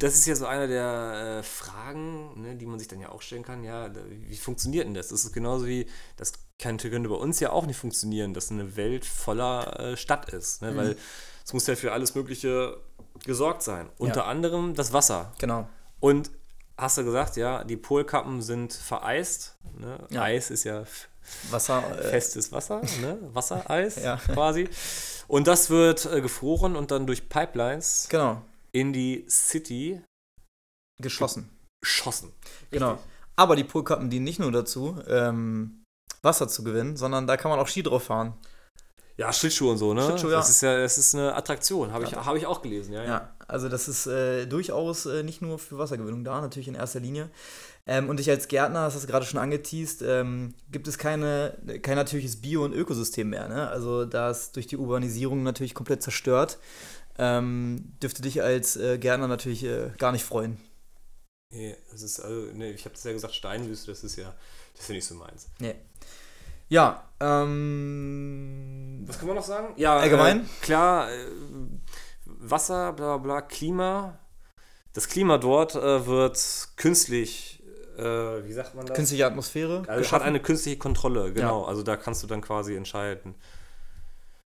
das ist ja so eine der äh, Fragen, ne, die man sich dann ja auch stellen kann. Ja, wie funktioniert denn das? Das ist genauso wie, das könnte, könnte bei uns ja auch nicht funktionieren, dass eine Welt voller äh, Stadt ist. Ne? Mhm. Weil es muss ja für alles Mögliche gesorgt sein. Unter anderem das Wasser. Genau. Und hast du gesagt, ja, die Polkappen sind vereist. Ne? Ja. Eis ist ja Wasser. Äh, festes Wasser, ne? Wassereis Ja. quasi. Und das wird äh, gefroren und dann durch Pipelines genau. In die City Geschossen. geschossen. Genau. Aber die Polkappen dienen nicht nur dazu, ähm, Wasser zu gewinnen, sondern da kann man auch Ski drauf fahren. Ja, Schlittschuhe und so, ne? Schlittschuh, ja. Das ist ja, das ist eine Attraktion, habe ich, Ja. hab ich auch gelesen, ja. Ja, also das ist äh, durchaus äh, nicht nur für Wassergewinnung da, natürlich in erster Linie. Ähm, und ich als Gärtner, das hast du gerade schon angeteased, ähm, gibt es keine, kein natürliches Bio- und Ökosystem mehr. Ne? Also da ist durch die Urbanisierung natürlich komplett zerstört. Ähm, dürfte dich als äh, Gärtner natürlich äh, gar nicht freuen. Nee, das ist, also, nee, ich habe das ja gesagt, Steinwüste, das ist ja, das ist ja nicht so meins. Nee. Ja, ähm, Was kann man noch sagen? Ja, Allgemein? Äh, klar, äh, Wasser, bla bla, Klima. Das Klima dort äh, wird künstlich, äh, wie sagt man das? künstliche Atmosphäre. Also hat geschaffen. eine künstliche Kontrolle, genau. Also da kannst du dann quasi entscheiden,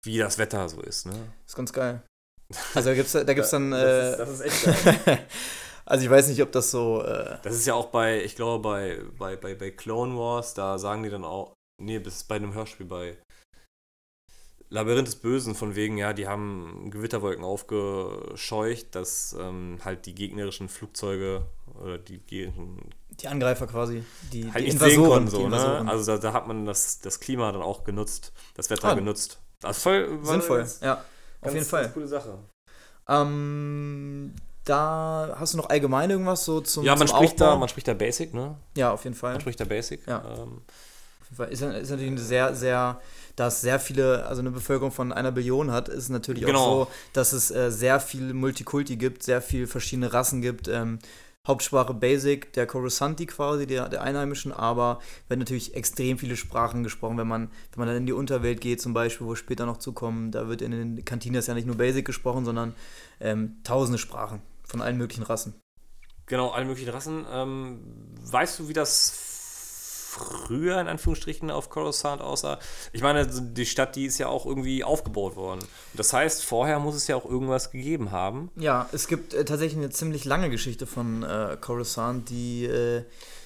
wie das Wetter so ist. Ne? ist ganz geil. Also da gibt's, da gibt's dann. das, ist, Äh, das ist echt geil. also ich weiß nicht, ob das so. Äh, Das ist ja auch bei, ich glaube, bei, bei, bei, bei Clone Wars, da sagen die dann auch, nee, das ist bei einem Hörspiel bei Labyrinth des Bösen, von wegen, ja, die haben Gewitterwolken aufgescheucht, dass ähm, halt die gegnerischen Flugzeuge oder die gegnerischen die Angreifer quasi. Die, halt die nicht sehen konnten, so, ne? Invasoren. Also da, da hat man das, das Klima dann auch genutzt, das Wetter Ah. genutzt. Das ist voll Sinnvoll, ja. Auf jeden Fall. Ganz coole Sache. Ähm, da hast du noch allgemein irgendwas so zum Ja, man zum spricht, da, man spricht da Basic, ne? Ja, auf jeden Fall. Man spricht da Basic. Ja. Ähm, Auf jeden Fall. Ist, ist natürlich eine sehr, sehr, da es sehr viele, also eine Bevölkerung von einer Billion hat, ist natürlich Genau. auch so, dass es äh, sehr viel Multikulti gibt, sehr viel verschiedene Rassen gibt. Ähm, Hauptsprache Basic, der Coruscanti quasi, der, der Einheimischen, aber werden natürlich extrem viele Sprachen gesprochen, wenn man, wenn man dann in die Unterwelt geht, zum Beispiel, wo später noch zukommen, da wird in den Kantinas ja nicht nur Basic gesprochen, sondern ähm, tausende Sprachen von allen möglichen Rassen. Genau, alle möglichen Rassen. Ähm, weißt du, wie das früher in Anführungsstrichen auf Coruscant aussah? Ich meine, die Stadt, die ist ja auch irgendwie aufgebaut worden. Das heißt, vorher muss es ja auch irgendwas gegeben haben. Ja, es gibt äh, tatsächlich eine ziemlich lange Geschichte von äh, Coruscant, die äh,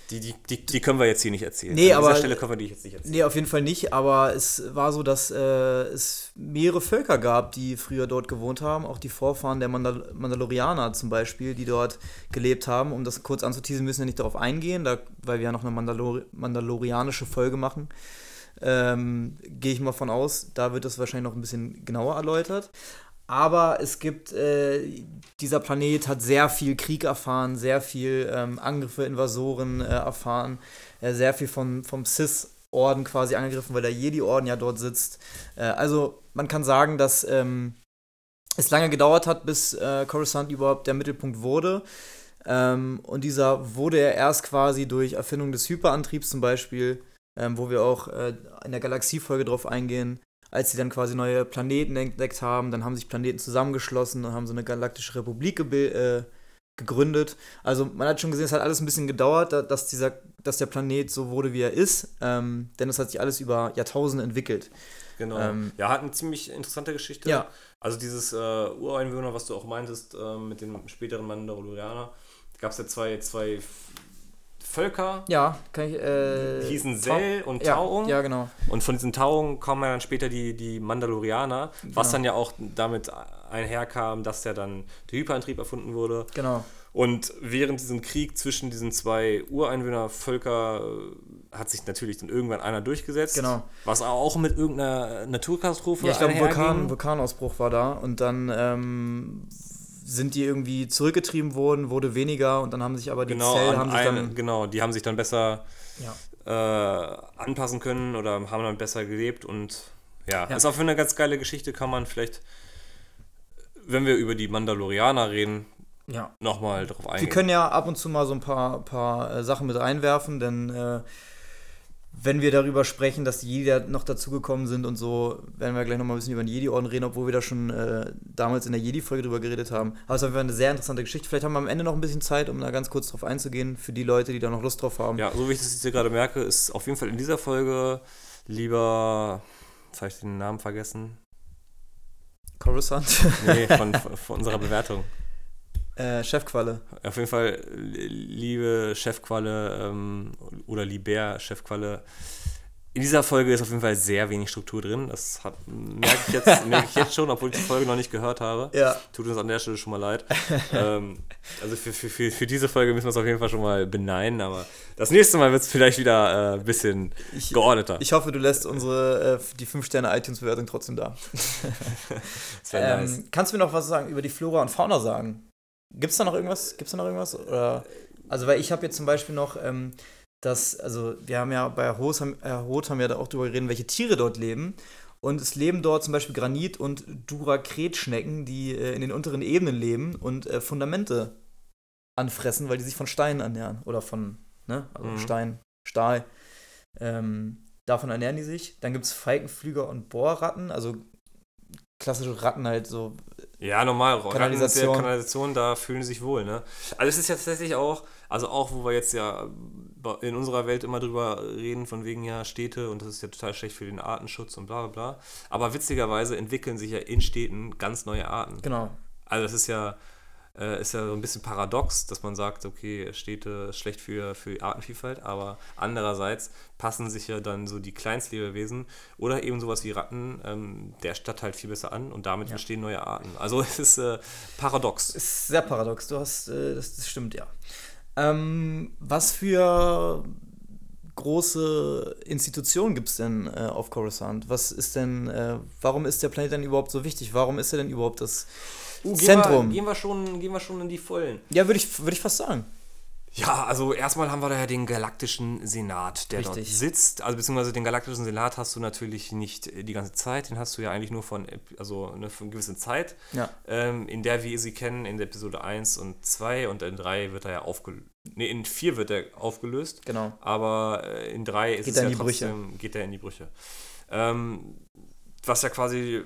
Die, die, die, die können wir jetzt hier nicht erzählen. Nee, An aber- dieser Stelle können wir die jetzt nicht erzählen. Nee, auf jeden Fall nicht, aber es war so, dass äh, es mehrere Völker gab, die früher dort gewohnt haben, auch die Vorfahren der Mandal Mandalorianer zum Beispiel, die dort gelebt haben. Um das kurz anzuteasen, müssen wir nicht darauf eingehen, da, weil wir ja noch eine Mandalor mandalorianische Folge machen. Ähm, Gehe ich mal von aus, da wird das wahrscheinlich noch ein bisschen genauer erläutert. Aber es gibt, äh, dieser Planet hat sehr viel Krieg erfahren, sehr viel ähm, Angriffe, Invasoren äh, erfahren, äh, sehr viel von, vom Sis-Orden quasi angegriffen, weil der Jedi-Orden ja dort sitzt. Äh, also man kann sagen, dass ähm, es lange gedauert hat, bis äh, Coruscant überhaupt der Mittelpunkt wurde. Ähm, und dieser wurde ja erst quasi durch Erfindung des Hyperantriebs zum Beispiel, ähm, wo wir auch äh, in der Galaxiefolge drauf eingehen, als sie dann quasi neue Planeten entdeckt haben, dann haben sich Planeten zusammengeschlossen und haben so eine galaktische Republik äh, gegründet. Also man hat schon gesehen, es hat alles ein bisschen gedauert, da- dass, dieser, dass der Planet so wurde, wie er ist. Ähm, denn es hat sich alles über Jahrtausende entwickelt. Genau. Ähm, ja, hat eine ziemlich interessante Geschichte. Ja. Also dieses äh, Ureinwohner, was du auch meintest, äh, mit dem späteren Mandalorianer, gab es ja zwei, zwei Völker, Ja, kann ich. Äh, hießen Sel und ja, Taung. Ja, genau. Und von diesen Tauungen kommen ja dann später die, die Mandalorianer, was Genau. dann ja auch damit einherkam, dass ja dann der Hyperantrieb erfunden wurde. Genau. Und während diesem Krieg zwischen diesen zwei Ureinwohnervölker äh, hat sich natürlich dann irgendwann einer durchgesetzt. Genau. Was auch mit irgendeiner Naturkatastrophe Ja, ich glaube, ein. Vulkan, Vulkanausbruch war da und dann ähm, sind die irgendwie zurückgetrieben worden, wurde weniger und dann haben sich aber die Genau, Zellen haben sich eine, dann. genau, die haben sich dann besser Ja. äh, anpassen können oder haben dann besser gelebt und ja, Ja. ist auch für eine ganz geile Geschichte, kann man vielleicht, wenn wir über die Mandalorianer reden, ja. nochmal drauf Wir eingehen. können ja ab und zu mal so ein paar, paar äh, Sachen mit reinwerfen, denn äh, wenn wir darüber sprechen, dass die Jedi noch dazugekommen sind und so, werden wir gleich nochmal ein bisschen über den Jedi-Orden reden, obwohl wir da schon äh, damals in der Jedi-Folge drüber geredet haben. Aber es ist auf jeden Fall eine sehr interessante Geschichte. Vielleicht haben wir am Ende noch ein bisschen Zeit, um da ganz kurz drauf einzugehen, für die Leute, die da noch Lust drauf haben. Ja, so wie ich das jetzt hier gerade merke, ist auf jeden Fall in dieser Folge lieber, jetzt habe ich den Namen vergessen, Coruscant, nee, von, von unserer Bewertung. Äh, Chefqualle. Auf jeden Fall, liebe Chefqualle ähm, oder Liber Chefqualle. In dieser Folge ist auf jeden Fall sehr wenig Struktur drin. Das hat, merke, ich jetzt, merke ich jetzt schon, obwohl ich die Folge noch nicht gehört habe. Ja. Tut uns an der Stelle schon mal leid. ähm, also für, für, für, für diese Folge müssen wir es auf jeden Fall schon mal beneiden, aber das nächste Mal wird es vielleicht wieder äh, ein bisschen Ich- geordneter. Ich hoffe, du lässt unsere, äh, die 5-Sterne-iTunes-Bewertung trotzdem da. das Ähm, nice. Kannst du mir noch was sagen über die Flora und Fauna sagen? Gibt es da noch irgendwas? Gibt's da noch irgendwas? Oder, also, weil ich habe jetzt zum Beispiel noch, ähm, dass, also wir haben ja bei Hoth haben, äh, Hoth haben wir da auch drüber geredet, welche Tiere dort leben. Und es leben dort zum Beispiel Granit- und Durakretschnecken, die äh, in den unteren Ebenen leben und äh, Fundamente anfressen, weil die sich von Steinen ernähren. Oder von, ne? Also Mhm. Stein, Stahl. Ähm, davon ernähren die sich. Dann gibt es Falkenflüger und Bohrratten, also klassische Ratten halt so. Ja, normal. Kanalisation. Kanalisation. Kanalisation, da fühlen sie sich wohl, ne? Also es ist ja tatsächlich auch, also auch, wo wir jetzt ja in unserer Welt immer drüber reden, von wegen ja Städte und das ist ja total schlecht für den Artenschutz und bla bla bla. Aber witzigerweise entwickeln sich ja in Städten ganz neue Arten. Genau. Also das ist ja, äh, ist ja so ein bisschen paradox, dass man sagt, okay, Städte ist schlecht für, für Artenvielfalt, aber andererseits passen sich ja dann so die Kleinstlebewesen oder eben sowas wie Ratten ähm, der Stadt halt viel besser an und damit Ja. entstehen neue Arten. Also es ist äh, paradox. Ist sehr paradox. Du hast, äh, das, das stimmt, ja. Ähm, was für große Institutionen gibt es denn äh, auf Coruscant? Was ist denn, äh, warum ist der Planet denn überhaupt so wichtig? Warum ist er denn überhaupt das Uh, gehen Zentrum? Wir, gehen, wir schon, gehen wir schon in die Vollen. Ja, würde ich, würd ich fast sagen. Ja, also erstmal haben wir da ja den Galaktischen Senat, der dort Richtig. sitzt. Also beziehungsweise den Galaktischen Senat hast du natürlich nicht äh, die ganze Zeit, den hast du ja eigentlich nur von, also eine, von gewissen Zeit, Ja. ähm, in der wir sie kennen, in der Episode 1 und 2 und in 3 wird er ja aufgelöst. Ne, in 4 wird er aufgelöst, Genau. aber äh, in 3 ist Geht es er ja in die Brüche. trotzdem, geht er in die Brüche. Ähm, was ja quasi, äh,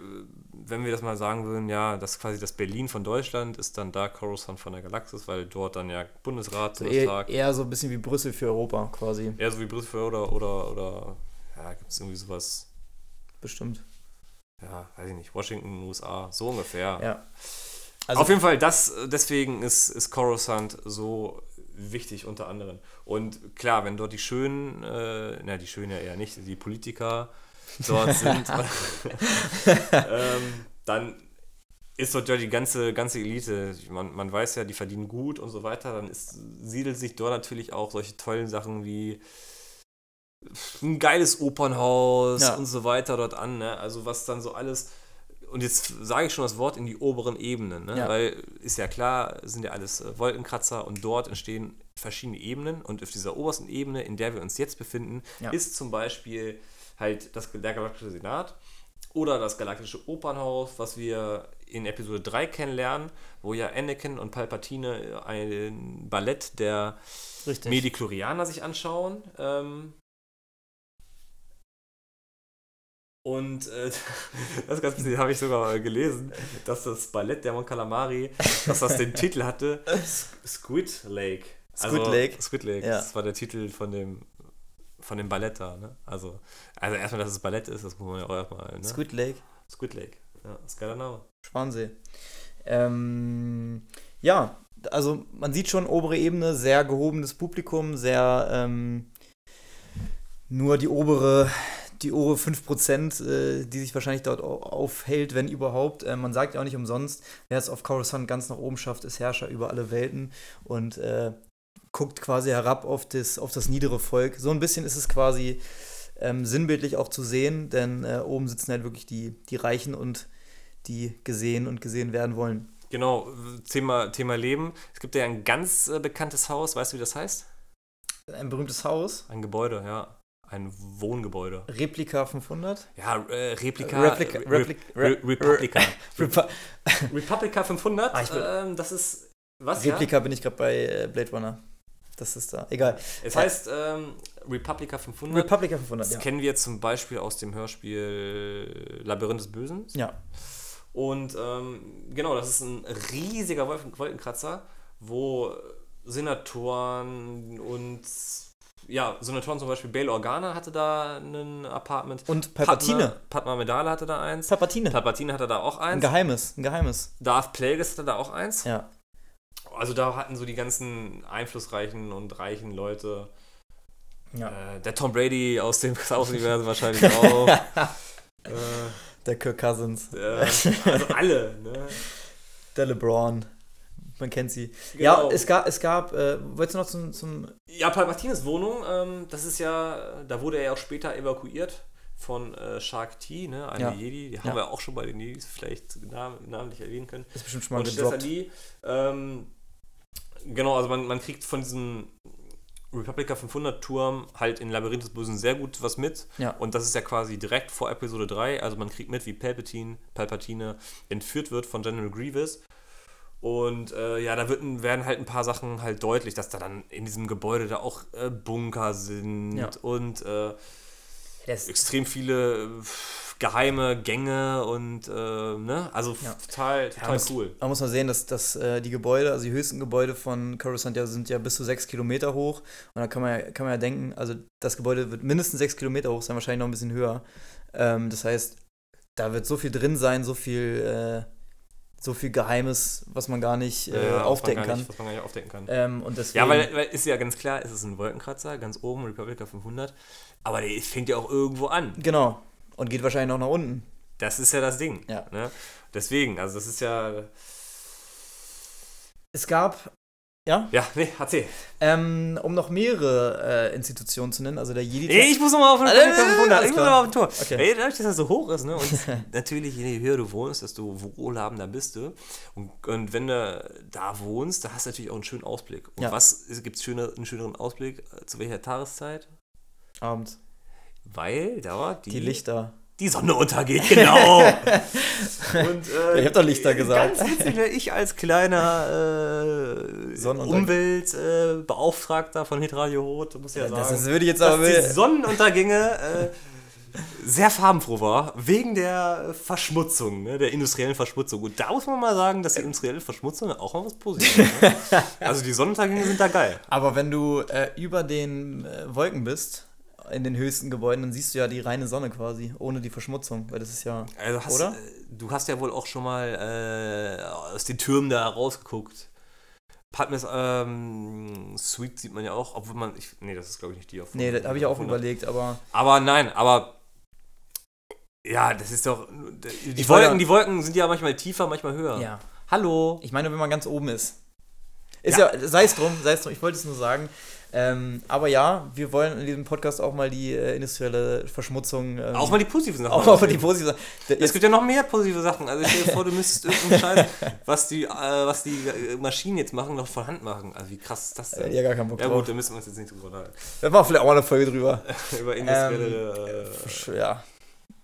wenn wir das mal sagen würden, ja, das quasi das Berlin von Deutschland ist dann da Coruscant von der Galaxis, weil dort dann ja Bundesrat, So eher, Bundestag, eher so ein bisschen wie Brüssel für Europa quasi. eher so wie Brüssel oder, oder, oder, ja, gibt es irgendwie sowas, Bestimmt. ja, weiß ich nicht, Washington, USA, so ungefähr. Ja. Also, Auf jeden Fall, das, deswegen ist, ist Coruscant so wichtig unter anderem. Und klar, wenn dort die Schönen, äh, na, die Schönen ja eher nicht, die Politiker dort sind, ähm, dann ist dort ja die ganze, ganze Elite. Man, man weiß ja, die verdienen gut und so weiter. Dann ist, siedelt sich dort natürlich auch solche tollen Sachen wie ein geiles Opernhaus Ja. und so weiter dort an. Ne? Also was dann so alles und jetzt sage ich schon das Wort in die oberen Ebenen, ne? Ja. weil ist ja klar, sind ja alles äh, Wolkenkratzer und dort entstehen verschiedene Ebenen und auf dieser obersten Ebene, in der wir uns jetzt befinden, Ja. ist zum Beispiel halt das, der Galaktische Senat oder das Galaktische Opernhaus, was wir in Episode 3 kennenlernen, wo ja Anakin und Palpatine ein Ballett der richtig. Mediklorianer sich anschauen. Ähm, Und äh, das ist ganz witzig, habe ich sogar gelesen, dass das Ballett der Mon Calamari, dass das den Titel hatte Squid Lake. Squid Lake? Squid Lake, Ja. das war der Titel von dem von dem Ballett da, ne? Also, also erstmal, dass es Ballett ist, das muss man ja auch erstmal, ne? Squid Lake, Squid Lake. Ja, Name. Schwansee. Ähm, ja, also man sieht schon obere Ebene, sehr gehobenes Publikum, sehr ähm, nur die obere, die obere 5%, äh, die sich wahrscheinlich dort au- aufhält, wenn überhaupt. Äh, man sagt ja auch nicht umsonst, wer es auf Coruscant ganz nach oben schafft, ist Herrscher über alle Welten und äh, guckt quasi herab auf das, auf das niedere Volk. So ein bisschen ist es quasi ähm, sinnbildlich auch zu sehen, denn äh, oben sitzen halt wirklich die, die Reichen und die gesehen und gesehen werden wollen. Genau, Thema, Thema Leben. Es gibt ja ein ganz äh, bekanntes Haus, weißt du, wie das heißt? Ein berühmtes Haus, Ein Gebäude, ja. Ein Wohngebäude. Replika 500. Ja, äh, Replika. Replika- Re- Replik- Re- Republika. Repa Republika 500, Ah, ich bin- ähm, das ist. Was? Replika bin ich gerade bei äh, Blade Runner. Das ist da. Egal. Es heißt ähm, Republika 500. Replika 500, das ja. kennen wir zum Beispiel aus dem Hörspiel Labyrinth des Bösen. Ja. Und ähm, genau, das ist ein riesiger Wolken Wolkenkratzer, wo Senatoren und ja, Senatoren zum Beispiel Bail Organa hatte da ein Apartment. Und Palpatine. Padma, Medale hatte da eins. Palpatine. Palpatine hatte da auch Ein eins. geheimes. Ein geheimes. Darth Plagueis hatte da auch eins. Ja. Also da hatten so die ganzen einflussreichen und reichen Leute. ja. Äh, der Tom Brady aus dem Star Wars-Universum wahrscheinlich auch. äh, Der Kirk Cousins. äh, also alle, ne? Der LeBron. Man kennt sie. Genau. Ja, es gab, es gab, äh, wolltest du noch zum, zum Ja, Palpatines Wohnung, ähm, das ist ja, da wurde er ja auch später evakuiert von äh, Shark T, ne, eine Ja. Jedi, die Ja. haben wir auch schon bei den Jedis vielleicht nam namentlich erwähnen können. ist bestimmt schon mal Und gedroppt. Ähm, genau, also man, man kriegt von diesem Republika 500 Turm halt in Labyrinth des Bösen sehr gut was mit. Ja. Und das ist ja quasi direkt vor Episode 3, also man kriegt mit, wie Palpatine, Palpatine entführt wird von General Grievous. Und äh, ja, da wird, werden halt ein paar Sachen halt deutlich, dass da dann in diesem Gebäude da auch äh, Bunker sind Ja. und äh, Das, extrem viele äh, geheime Gänge und äh, ne, also Ja. total, total muss- cool. Man muss mal sehen, dass, dass äh, die Gebäude, also die höchsten Gebäude von Coruscant ja, sind ja bis zu sechs Kilometer hoch. Und da kann man, ja, kann man ja denken, also das Gebäude wird mindestens sechs Kilometer hoch sein, wahrscheinlich noch ein bisschen höher. Ähm, das heißt, da wird so viel drin sein, so viel, äh, so viel Geheimes, was man gar nicht äh, Ja, aufdecken gar kann. Nicht, was man gar nicht aufdecken kann. Ähm, und deswegen, Ja, weil, weil ist ja ganz klar, es ist ein Wolkenkratzer, ganz oben, Republika 500. Aber der fängt ja auch irgendwo an. Genau. Und geht wahrscheinlich noch nach unten. Das ist ja das Ding. Ja. Ne? Deswegen, also das ist ja. Es gab, ja, Ja, nee, erzähl. ähm, um noch mehrere äh, Institutionen zu nennen, also der Jedi. Nee, ich muss nochmal auf den Äh, Republika 500. alles Ich muss nochmal auf den Tor. Okay. Ey, dadurch, dass das so hoch ist, ne? Und natürlich, je höher du wohnst, desto wohlhabender bist du. Und, und wenn du da wohnst, da hast du natürlich auch einen schönen Ausblick. Und Ja. was gibt es schöner, einen schöneren Ausblick? äh, Zu welcher Tageszeit? Abends. Weil da die, Die Lichter. Die Sonne untergeht, genau. Und, äh, Ich hab doch Lichter gesagt. Ganz witzig, weil ich als kleiner äh. Umweltbeauftragter äh, von Hitradio Rot, muss ich ja sagen, Das würde ich jetzt dass aber. die Sonnenuntergänge äh, sehr farbenfroh war, wegen der Verschmutzung, ne, der industriellen Verschmutzung. Und da muss man mal sagen, dass die industrielle Verschmutzung auch mal was Positives ist. Ne? Also die Sonnenuntergänge sind da geil. Aber wenn du äh, über den äh, Wolken bist, in den höchsten Gebäuden, dann siehst du ja die reine Sonne quasi, ohne die Verschmutzung, weil das ist ja. Also hast, Oder? Du hast ja wohl auch schon mal äh, aus den Türmen da rausgeguckt. Padmes ähm, Suite sieht man ja auch, obwohl man. Ich, nee, das ist glaube ich nicht die auf. Nee, das habe ich auch 100. überlegt, aber. Aber nein, aber. Ja, das ist doch. Die Wolken, die Wolken sind ja manchmal tiefer, manchmal höher. Ja. Hallo. Ich meine, wenn man ganz oben ist. Ist Ja. ja, sei es drum, sei es drum, ich wollte es nur sagen. Ähm, aber ja, wir wollen in diesem Podcast auch mal die äh, industrielle Verschmutzung. Ähm, Auch mal die positiven Sachen. auch mal die aussehen. positive Es gibt ja noch mehr positive Sachen. Also stell dir vor, du müsstest irgendeinen Scheiß, was die, äh, was die äh, Maschinen jetzt machen, noch von Hand machen. Also wie krass ist das denn? äh, ja, gar keinen Bock Ja gut, da müssen wir uns jetzt nicht drüber unterhalten. Da machen wir vielleicht auch mal eine Folge drüber. Über industrielle Ja,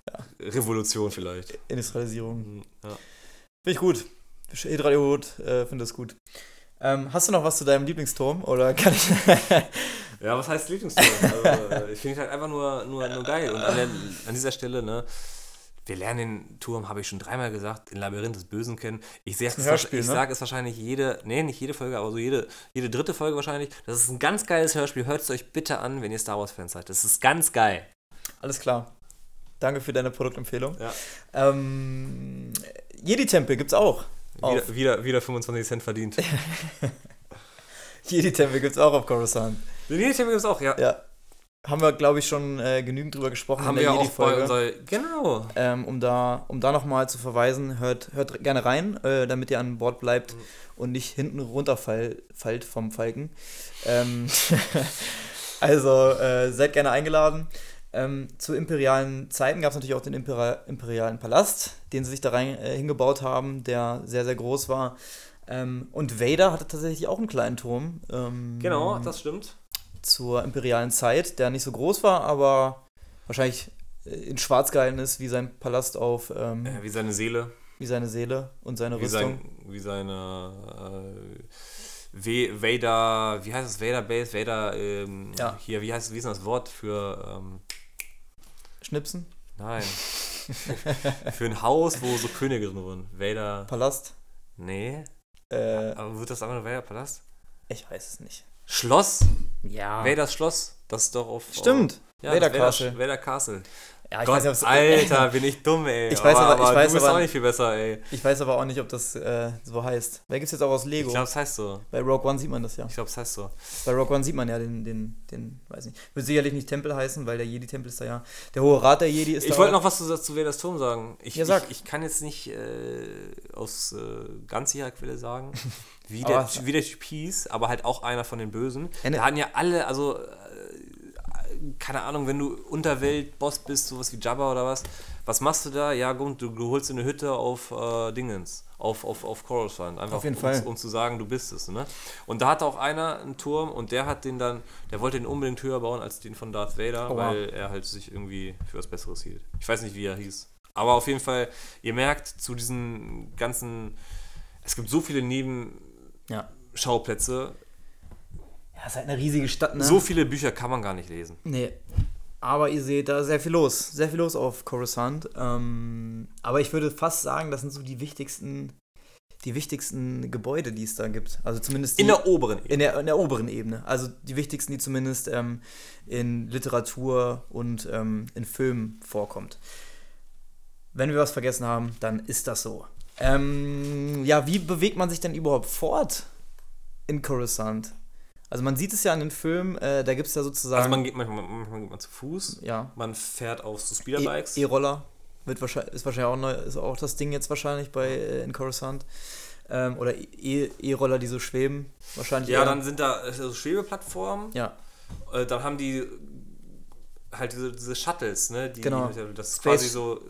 äh, Revolution vielleicht. Industrialisierung. Hm, Ja. Finde ich gut. Hidradiot, äh, finde das gut. Ähm, hast du noch was zu deinem Lieblingsturm? Oder kann ich. Ja, was heißt Lieblingsturm? Also, äh, ich finde es halt einfach nur, nur, nur geil. Und an, der, an dieser Stelle, ne, wir lernen den Turm, habe ich schon dreimal gesagt, den Labyrinth des Bösen kennen. Ich sage es, ich ne? sag es wahrscheinlich jede, nee, nicht jede Folge, aber so jede, jede dritte Folge wahrscheinlich. Das ist ein ganz geiles Hörspiel. Hört es euch bitte an, wenn ihr Star Wars-Fans seid. Das ist ganz geil. Alles klar. Danke für deine Produktempfehlung. Ja. Ähm, Jedi-Tempel gibt's auch. Wieder, wieder, wieder 25 Cent verdient. Jedi-Tempel gibt's auch auf Coruscant. Den Jedi-Tempel gibt es auch, ja. Ja. Haben wir, glaube ich, schon äh, genügend drüber gesprochen Haben wir in der auch bei unserer. Genau. Ähm, um da, um da nochmal zu verweisen, hört, hört gerne rein, äh, damit ihr an Bord bleibt Mhm. und nicht hinten runterfallt fallt vom Falken. Ähm, also äh, seid gerne eingeladen. Ähm, zu imperialen Zeiten gab es natürlich auch den Imperial, imperialen Palast, den sie sich da rein äh, hingebaut haben, der sehr, sehr groß war. Ähm, und Vader hatte tatsächlich auch einen kleinen Turm. Ähm, Genau, das stimmt. zur imperialen Zeit, der nicht so groß war, aber wahrscheinlich äh, in schwarz gehalten ist, wie sein Palast auf, ähm, Äh, wie seine Seele, wie seine Seele und seine wie, Rüstung. sein, wie seine. Äh, V- Vader, wie heißt es? Vader Base, Vader, ähm, Ja. hier, wie heißt wie ist das Wort für, ähm, Schnipsen, nein, für ein Haus, wo so Könige drin wohnen. Vader, Palast. nee, Äh, aber wird das einfach nur Vader Palast? ich weiß es nicht. Schloss? Ja. Vaders Schloss, das ist doch auf. Stimmt. Ja, Vader das Castle. Vader Castle. Ja, ich Gott, weiß, Alter, bin ich dumm, ey. Ich weiß aber- ich weiß du bist aber- auch nicht viel besser, ey. ich weiß aber auch nicht, ob das äh, so heißt. Wer gibt's jetzt auch aus Ich Lego? glaube, es heißt so. Bei Rogue One sieht man das ja. Ich glaube, es heißt so. Bei Rogue One sieht man ja den, den, den, weiß nicht. Wird sicherlich nicht Tempel heißen, weil der Jedi-Tempel ist da ja. Der Hohe Rat der Jedi ist da. Ich wollte noch was zu, zu Vaders Turm sagen. Ich, Ja, sag. ich, ich kann jetzt nicht äh, aus äh, ganz sicherer Quelle sagen, wie Aber- der, wie der Typ hieß, aber halt auch einer von den Bösen. Ne- Da hatten ja alle, also, äh, keine Ahnung, wenn du Unterwelt-Boss bist, sowas wie Jabba oder was, was machst du da? Ja, gut, du, du holst dir eine Hütte auf äh, Dingens, auf, auf, auf Coruscant. Einfach Auf jeden um, Fall. um zu sagen, du bist es. Ne? Und da hatte auch einer einen Turm und der hat den dann, der wollte den unbedingt höher bauen als den von Darth Vader, Oh, wow. weil er halt sich irgendwie für was Besseres hielt. Ich weiß nicht, wie er hieß. Aber auf jeden Fall, ihr merkt zu diesen ganzen, es gibt so viele Nebenschauplätze, Ja. Ja, ist halt eine riesige Stadt, ne? so viele Bücher kann man gar nicht lesen. Nee. Aber ihr seht da sehr viel los. Sehr viel los auf Coruscant. Ähm, aber ich würde fast sagen, das sind so die wichtigsten, die wichtigsten Gebäude, die es da gibt. Also zumindest die, In der oberen Ebene. in der, in der oberen Ebene. Also die wichtigsten, die zumindest ähm, in Literatur und ähm, in Filmen vorkommt. Wenn wir was vergessen haben, dann ist das so. Ähm, ja, wie bewegt man sich denn überhaupt fort in Coruscant? Also man sieht es ja in den Filmen, äh, da gibt es ja sozusagen... Also man geht manchmal, manchmal geht man zu Fuß, ja, man fährt auf so E- Speederbikes. E-Roller wird wahrscheinlich, ist wahrscheinlich auch neu, ist auch das Ding jetzt wahrscheinlich bei äh, in Coruscant. Ähm, oder E- E-Roller, die so schweben. Wahrscheinlich. ja, eher. dann sind da äh, so Schwebeplattformen. Ja, Äh, dann haben die halt diese, diese Shuttles, ne? Die, Genau. die- Das ist Space- quasi so, äh,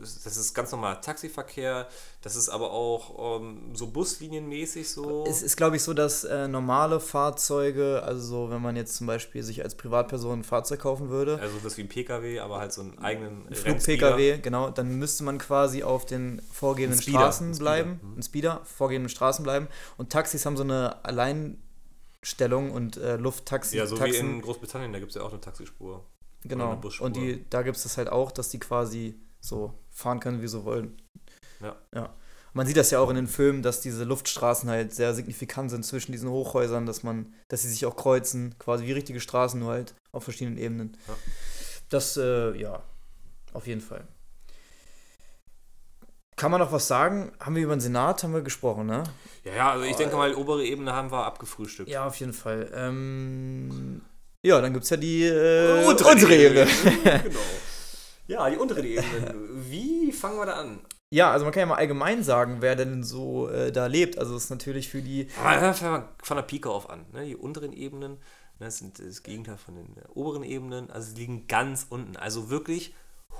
das ist ganz normaler Taxiverkehr, das ist aber auch ähm, so buslinienmäßig so. es ist, glaube ich, so, dass äh, normale Fahrzeuge, also so, wenn man jetzt zum Beispiel sich als Privatperson ein Fahrzeug kaufen würde, also das wie ein PKW, aber halt so einen eigenen Flug-PKW, genau, dann müsste man quasi auf den Speeder, Straßen bleiben, mhm. ein Speeder, vorgehenden Straßen bleiben. Und Taxis haben so eine Alleinstellung und äh, Lufttaxi. Ja, so wie Taxen- in Großbritannien, da gibt es ja auch eine Taxispur. Genau. eine Busspur. Und die, da gibt es das halt auch, dass die quasi so fahren können, wie sie wollen. Ja. ja. Man sieht das ja auch in den Filmen, dass diese Luftstraßen halt sehr signifikant sind zwischen diesen Hochhäusern, dass man, dass sie sich auch kreuzen, quasi wie richtige Straßen, nur halt auf verschiedenen Ebenen. Ja. Das, äh, ja, auf jeden Fall. Kann man noch was sagen? Haben wir über den Senat haben wir gesprochen, ne? Ja, ja, also ich denke mal, obere Ebene haben wir abgefrühstückt. Ja, auf jeden Fall. Ähm, ja, dann gibt es ja die äh, Untere unsere Ebene. genau. Ja, die unteren Ebenen. Wie fangen wir da an? Ja, also man kann ja mal allgemein sagen, wer denn so äh, da lebt. Also es ist natürlich für die. Ja, Fangen wir von der Pike auf an. Ne? Die unteren Ebenen ne, das sind das Gegenteil von den äh, oberen Ebenen. Also sie liegen ganz unten. Also wirklich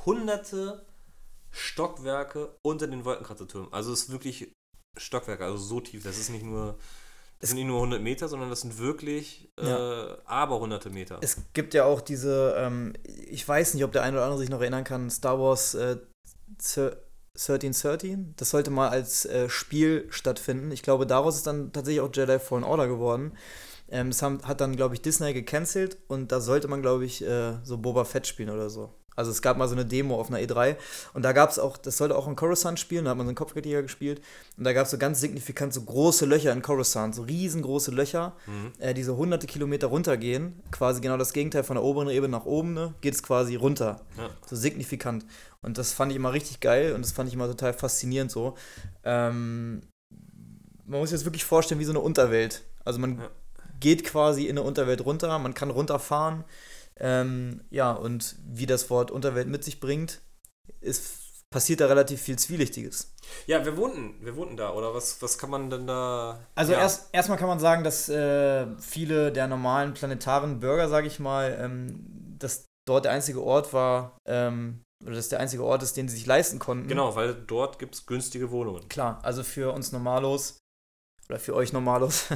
hunderte Stockwerke unter den Wolkenkratzertürmen. Also es ist wirklich Stockwerke, also so tief. Das ist nicht nur, das sind nicht nur 100 Meter, sondern das sind wirklich äh, Ja. aber hunderte Meter. Es gibt ja auch diese, ähm, ich weiß nicht, ob der eine oder andere sich noch erinnern kann, Star Wars äh, Zer 1313. Das sollte mal als äh, Spiel stattfinden. Ich glaube, daraus ist dann tatsächlich auch Jedi Fallen Order geworden. Ähm, das haben, hat dann, glaube ich, Disney gecancelt und da sollte man, glaube ich, äh, so Boba Fett spielen oder so. Also es gab mal so eine Demo auf einer E3 und da gab es auch, das sollte auch in Coruscant spielen, da hat man so einen Kopfgeldjäger gespielt und da gab es so ganz signifikant so große Löcher in Coruscant, so riesengroße Löcher, äh, die so hunderte Kilometer runtergehen, quasi genau das Gegenteil von der oberen Ebene nach oben, ne, geht es quasi runter, Ja. so signifikant und das fand ich immer richtig geil und das fand ich immer total faszinierend so. Ähm, man muss sich das wirklich vorstellen wie so eine Unterwelt, also man Ja. geht quasi in eine Unterwelt runter, man kann runterfahren. Ähm, ja, und wie das Wort Unterwelt mit sich bringt, ist, passiert da relativ viel Zwielichtiges. Ja, wir wohnten, wir wohnten da, oder was, was kann man denn da. Also ja. erst, erstmal kann man sagen, dass äh, viele der normalen planetaren Bürger, sage ich mal, ähm, dass dort der einzige Ort war, ähm, oder dass der einzige Ort ist, den sie sich leisten konnten. Genau, weil dort gibt es günstige Wohnungen. Klar, also für uns Normalos oder für euch Normalos.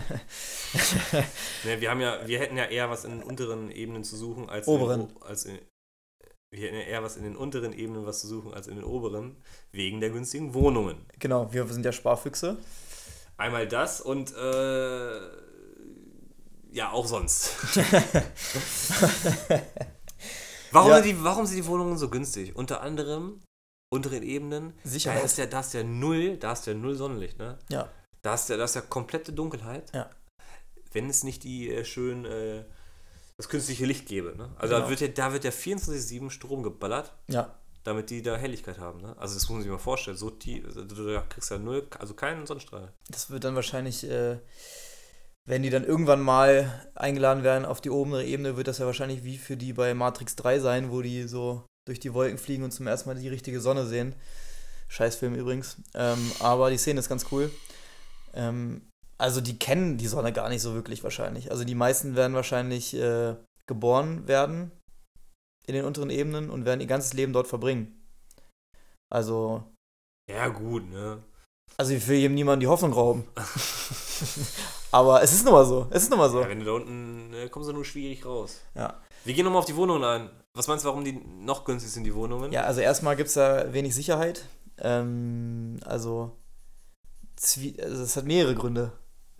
Ne, wir haben ja, wir hätten ja eher was in den unteren Ebenen zu suchen als Oberen. In als in, wir hätten ja eher was in den unteren Ebenen was zu suchen als in den oberen, wegen der günstigen Wohnungen. genau, wir sind ja Sparfüchse. Einmal das und äh, ja, auch sonst. warum, Ja. sind die, warum sind die Wohnungen so günstig? Unter anderem unteren Ebenen. Sicherheit. Da ist ja, da ist ja null, da ist ja null Sonnenlicht, ne? Ja. Da ist ja, da ist ja komplette Dunkelheit. Ja. Wenn es nicht die äh, schön äh, das künstliche Licht gäbe, ne? Also Genau. da wird ja, da wird ja 24-7 Strom geballert, Ja, damit die da Helligkeit haben, ne? Also das muss man sich mal vorstellen. So tief, also du, du kriegst ja null, also keinen Sonnenstrahl. Das wird dann wahrscheinlich, äh, wenn die dann irgendwann mal eingeladen werden auf die obere Ebene, wird das ja wahrscheinlich wie für die bei Matrix 3 sein, wo die so durch die Wolken fliegen und zum ersten Mal die richtige Sonne sehen. Scheißfilm übrigens. Ähm, aber die Szene ist ganz cool. Ähm, also die kennen die Sonne gar nicht so wirklich wahrscheinlich. Also die meisten werden wahrscheinlich äh, geboren werden in den unteren Ebenen und werden ihr ganzes Leben dort verbringen. Also Ja, gut, ne? also ich will jedem niemandem die Hoffnung rauben. Aber es ist nun mal so. Es ist nun mal so. Ja, wenn du da unten, ne, kommst du nur schwierig raus. Ja. Wir gehen nochmal auf die Wohnungen ein. Was meinst du, warum die noch günstig sind, die Wohnungen? Ja, also erstmal gibt es da wenig Sicherheit. Ähm, also, Zwie also es hat mehrere Gründe,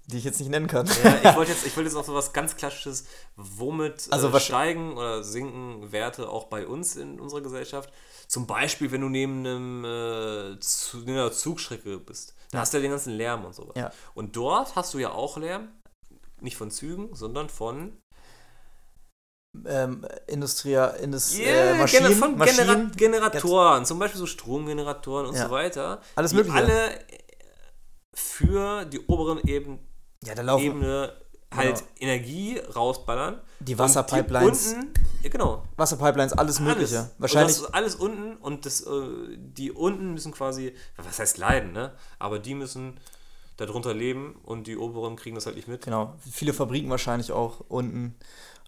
die ich jetzt nicht nennen kann. Ja, ich wollte jetzt, ich wollte jetzt auf so was ganz Klassisches, womit Also äh, was- steigen oder sinken Werte auch bei uns in unserer Gesellschaft. Zum Beispiel, wenn du neben einem äh, zu, einer Zugstrecke bist. Da Ja. hast du ja den ganzen Lärm und sowas. Ja. Und dort hast du ja auch Lärm, nicht von Zügen, sondern von, ähm, Industria, Indus Yeah, äh, Maschinen, Gener- von Maschinen, Genera Generatoren, zum Beispiel so Stromgeneratoren und Ja. so weiter. Alles Mögliche. alle äh, für die oberen Eben, Ja, Ebene halt Genau. Energie rausballern. die Wasserpipelines, Die unten, ja genau. Wasserpipelines, alles Mögliche. Alles. Wahrscheinlich, Und das alles unten und das, äh, die unten müssen quasi, was heißt leiden, ne? Aber die müssen darunter leben und die oberen kriegen das halt nicht mit. genau, viele Fabriken wahrscheinlich auch unten.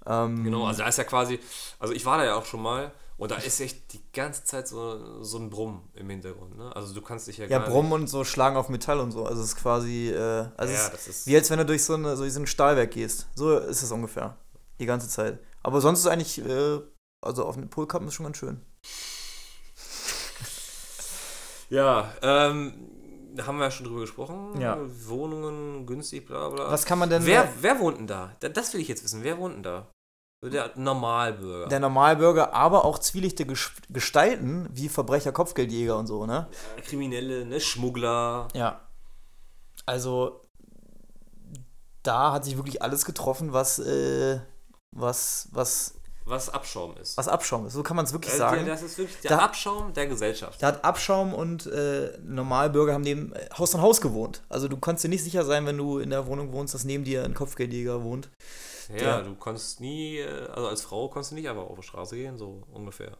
Ähm, Genau, also da ist ja quasi, also ich war da ja auch schon mal und da ist echt die ganze Zeit so, so ein Brumm im Hintergrund, ne? Also du kannst dich ja, Ja, gar Brummen und so schlagen auf Metall und so. Also es ist quasi, äh, also Ja, es ist- wie als wenn du durch so, eine, so ein Stahlwerk gehst. So ist es ungefähr. Die ganze Zeit. Aber sonst ist eigentlich, äh, also auf den Polkappen ist schon ganz schön. Ja, ähm, da haben wir ja schon drüber gesprochen. Ja. Wohnungen, günstig, bla bla. Was kann man denn wer, wer wohnt denn da? Da- Das will ich jetzt wissen. Wer wohnt denn da? Der Normalbürger. der Normalbürger, aber auch zwielichte Ges- Gestalten wie Verbrecher, Kopfgeldjäger und so, ne? Kriminelle, ne? Schmuggler. Ja. Also da hat sich wirklich alles getroffen, was, äh, was, was, Was Abschaum ist. was Abschaum ist. So kann man es wirklich sagen. Das ist wirklich der Da- Abschaum der Gesellschaft. Da hat Abschaum und äh, Normalbürger haben neben äh, Haus an Haus gewohnt. Also du konntest dir nicht sicher sein, wenn du in der Wohnung wohnst, dass neben dir ein Kopfgeldjäger wohnt. Ja, der- du konntest nie, äh, also als Frau konntest du nicht einfach auf die Straße gehen, so ungefähr.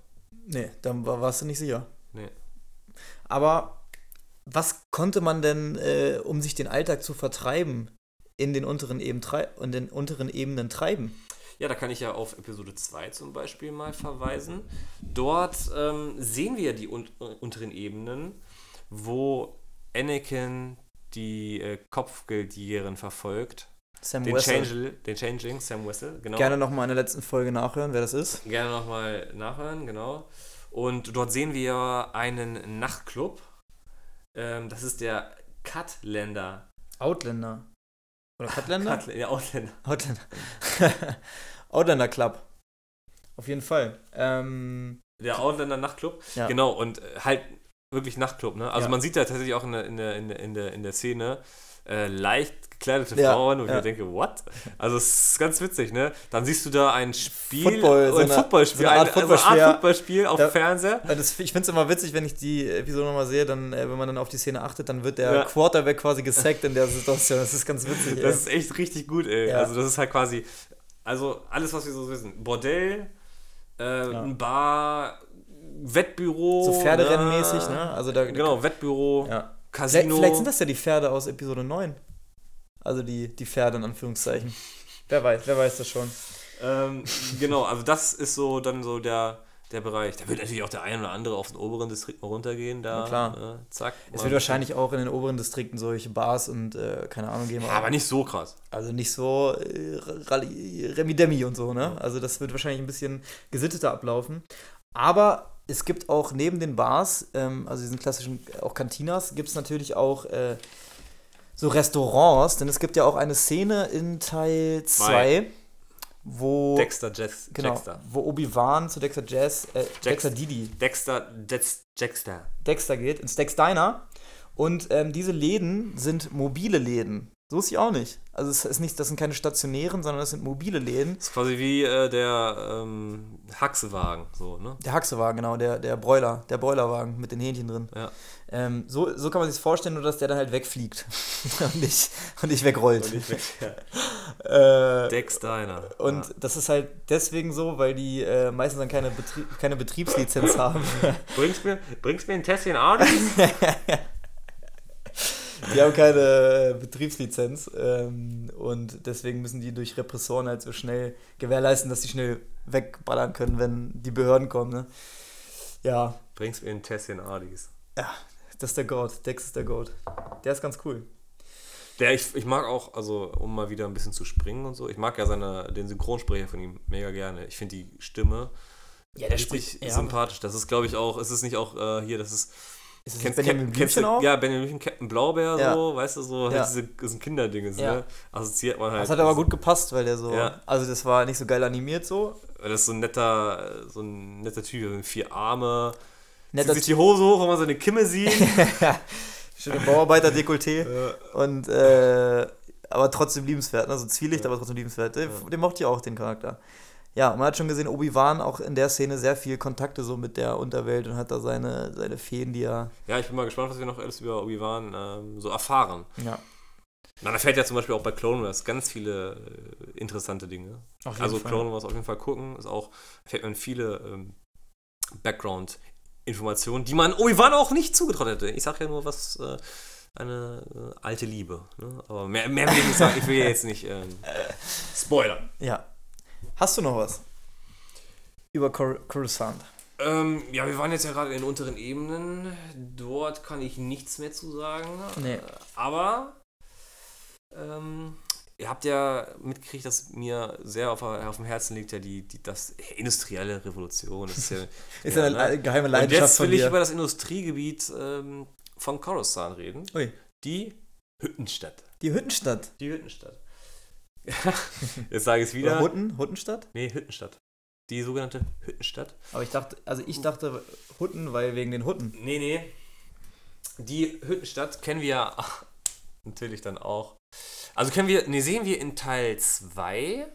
Nee, dann war, warst du nicht sicher. Nee. Aber was konnte man denn, äh, um sich den Alltag zu vertreiben, in den unteren, Eben in den unteren Ebenen treiben? Ja, da kann ich ja auf Episode 2 zum Beispiel mal verweisen. Dort ähm, sehen wir die un äh, unteren Ebenen, wo Anakin die äh, Kopfgeldjägerin verfolgt. Sam Den, Wessel. Change, den Changeling, Sam Wessel, genau. Gerne nochmal in der letzten Folge nachhören, wer das ist. Gerne nochmal nachhören, genau. Und dort sehen wir einen Nachtclub, Ähm, das ist der Cutlander. Outlander. Oder Cutlander? Cutlander, ja, Outlander. Outlander. Outlander Club. Auf jeden Fall. Ähm, Der Outlander Nachtclub. Ja. Genau, und äh, halt wirklich Nachtclub, ne? Also Ja. man sieht da tatsächlich auch in der, in der, in der, in der Szene äh, leicht gekleidete Ja, Frauen, ich ja. mir denke, what? Also es ist ganz witzig, ne? Dann siehst du da ein Spiel, Football, so ein eine- Footballspiel, so eine Art ein- also eine Footballspiel. Art Footballspiel auf Da- dem Fernseher. Äh, Das, ich finde es immer witzig, wenn ich die Episode nochmal sehe, dann, äh, wenn man dann auf die Szene achtet, dann wird der Ja. Quarterback quasi gesackt in der Situation. Das ist ganz witzig. Das ey. ist echt richtig gut, ey. Also das ist halt quasi, also alles, was wir so wissen. Bordell, äh, ein Bar, Wettbüro. so Pferderennenmäßig, ne? Also da, Genau, Wettbüro, Ja. Casino. Vielleicht sind das ja die Pferde aus Episode 9. Also die, die Pferde in Anführungszeichen. Wer weiß, wer weiß das schon. Ähm, genau, also das ist so dann so der, der Bereich. Da wird natürlich auch der ein oder andere auf den oberen Distrikt mal runtergehen. Da, Na klar. Äh, zack. Es wird wahrscheinlich auch in den oberen Distrikten solche Bars und äh, keine Ahnung geben. Ja, aber nicht so krass. Also nicht so äh, Rally- Remi Demi und so, ne? Also das wird wahrscheinlich ein bisschen gesitteter ablaufen. Aber es gibt auch neben den Bars, ähm, also diesen klassischen auch Cantinas, gibt es natürlich auch äh, so Restaurants, denn es gibt ja auch eine Szene in Teil 2, wo Dexter Jess, genau, Jackster. wo Obi-Wan zu Dexter Jazz, äh, Dexter Didi, Dexter Jets, Jackster. Dexter geht, ins Dex Diner. Und ähm, diese Läden sind mobile Läden. So ist sie auch nicht. Also es ist nicht, das sind keine stationären, sondern das sind mobile Läden. Das ist quasi wie äh, der ähm, Haxewagen, so, ne? Der Haxewagen, genau, der, der Broiler, der Broilerwagen mit den Hähnchen drin. Ja. Ähm, so, so kann man sich vorstellen, nur dass der dann halt wegfliegt und nicht, und nicht wegrollt. Und ich weg, Äh, Dex Diner. und das ist halt deswegen so, weil die äh, meistens dann keine, Betrie keine Betriebslizenz haben. Bringst mir, bringst mir ein Tässchen Audi? Die haben keine äh, Betriebslizenz ähm, und deswegen müssen die durch Repressoren halt so schnell gewährleisten, dass sie schnell wegballern können, wenn die Behörden kommen. Ne? Ja, Bringst mir ein Tässchen Adis. ja, das ist der Goat. Dex ist der Goat. Der ist ganz cool. Der, ich, ich mag auch, also um mal wieder ein bisschen zu springen und so, ich mag ja seine, den Synchronsprecher von ihm mega gerne. Ich finde die Stimme Ja, der richtig spricht- ja. sympathisch. Das ist, glaube ich, auch, ist es nicht auch äh, hier, das ist. Ist das Kennst, Benjamin Blümchen auch? Ja, Benjamin Blümchen, Captain Blaubeer, Ja. so, weißt du, so, Ja. halt diese, das sind Kinderdinge, Ja. ne? Assoziiert man halt. Das hat aber gut gepasst, weil der so. Also, das war nicht so geil animiert so. Weil das ist so ein netter, so ein netter Typ, so vier Arme. Netter zieht sich die Hose hoch, wenn man seine Kimme sieht. Schöne Bauarbeiter-Dekolleté. Und, äh, aber trotzdem liebenswert, ne? So Zwielicht, aber trotzdem liebenswert. Den, den mochte ich auch, den Charakter. Ja, man hat schon gesehen, Obi-Wan auch in der Szene sehr viel Kontakte so mit der Unterwelt und hat da seine, seine Feen, die er. ja, ich bin mal gespannt, was wir noch alles über Obi-Wan ähm, so erfahren. Ja. Man erfährt ja zum Beispiel auch bei Clone Wars ganz viele äh, interessante Dinge. Also Fall. Clone Wars auf jeden Fall gucken, ist auch, erfährt man viele ähm, Background-Informationen, die man Obi-Wan auch nicht zugetraut hätte. Ich sag ja nur, was äh, eine äh, alte Liebe. Ne? Aber mehr, mehr will ich nicht sagen. Ich will jetzt nicht ähm, spoilern. Ja. Hast du noch was? Über Cor Coruscant. Ähm, ja, wir waren jetzt ja gerade in den unteren Ebenen. Dort kann ich nichts mehr zu sagen. Nee. Aber ähm, ihr habt ja mitgekriegt, dass mir sehr auf, auf dem Herzen liegt ja die, die das industrielle Revolution. Das ist ja, Ist ja eine ne? geheime Und Leidenschaft jetzt von will ich über das Industriegebiet ähm, von Coruscant reden. Ui. Die Hüttenstadt. Die Hüttenstadt. Die Hüttenstadt. jetzt sage ich es wieder. Oder Hutten? Huttenstadt? nee, Hüttenstadt. Die sogenannte Hüttenstadt. Aber ich dachte, also ich dachte Hutten, weil wegen den Hutten. Nee, nee. Die Hüttenstadt kennen wir ja natürlich dann auch. Also kennen wir, nee, sehen wir in Teil 2,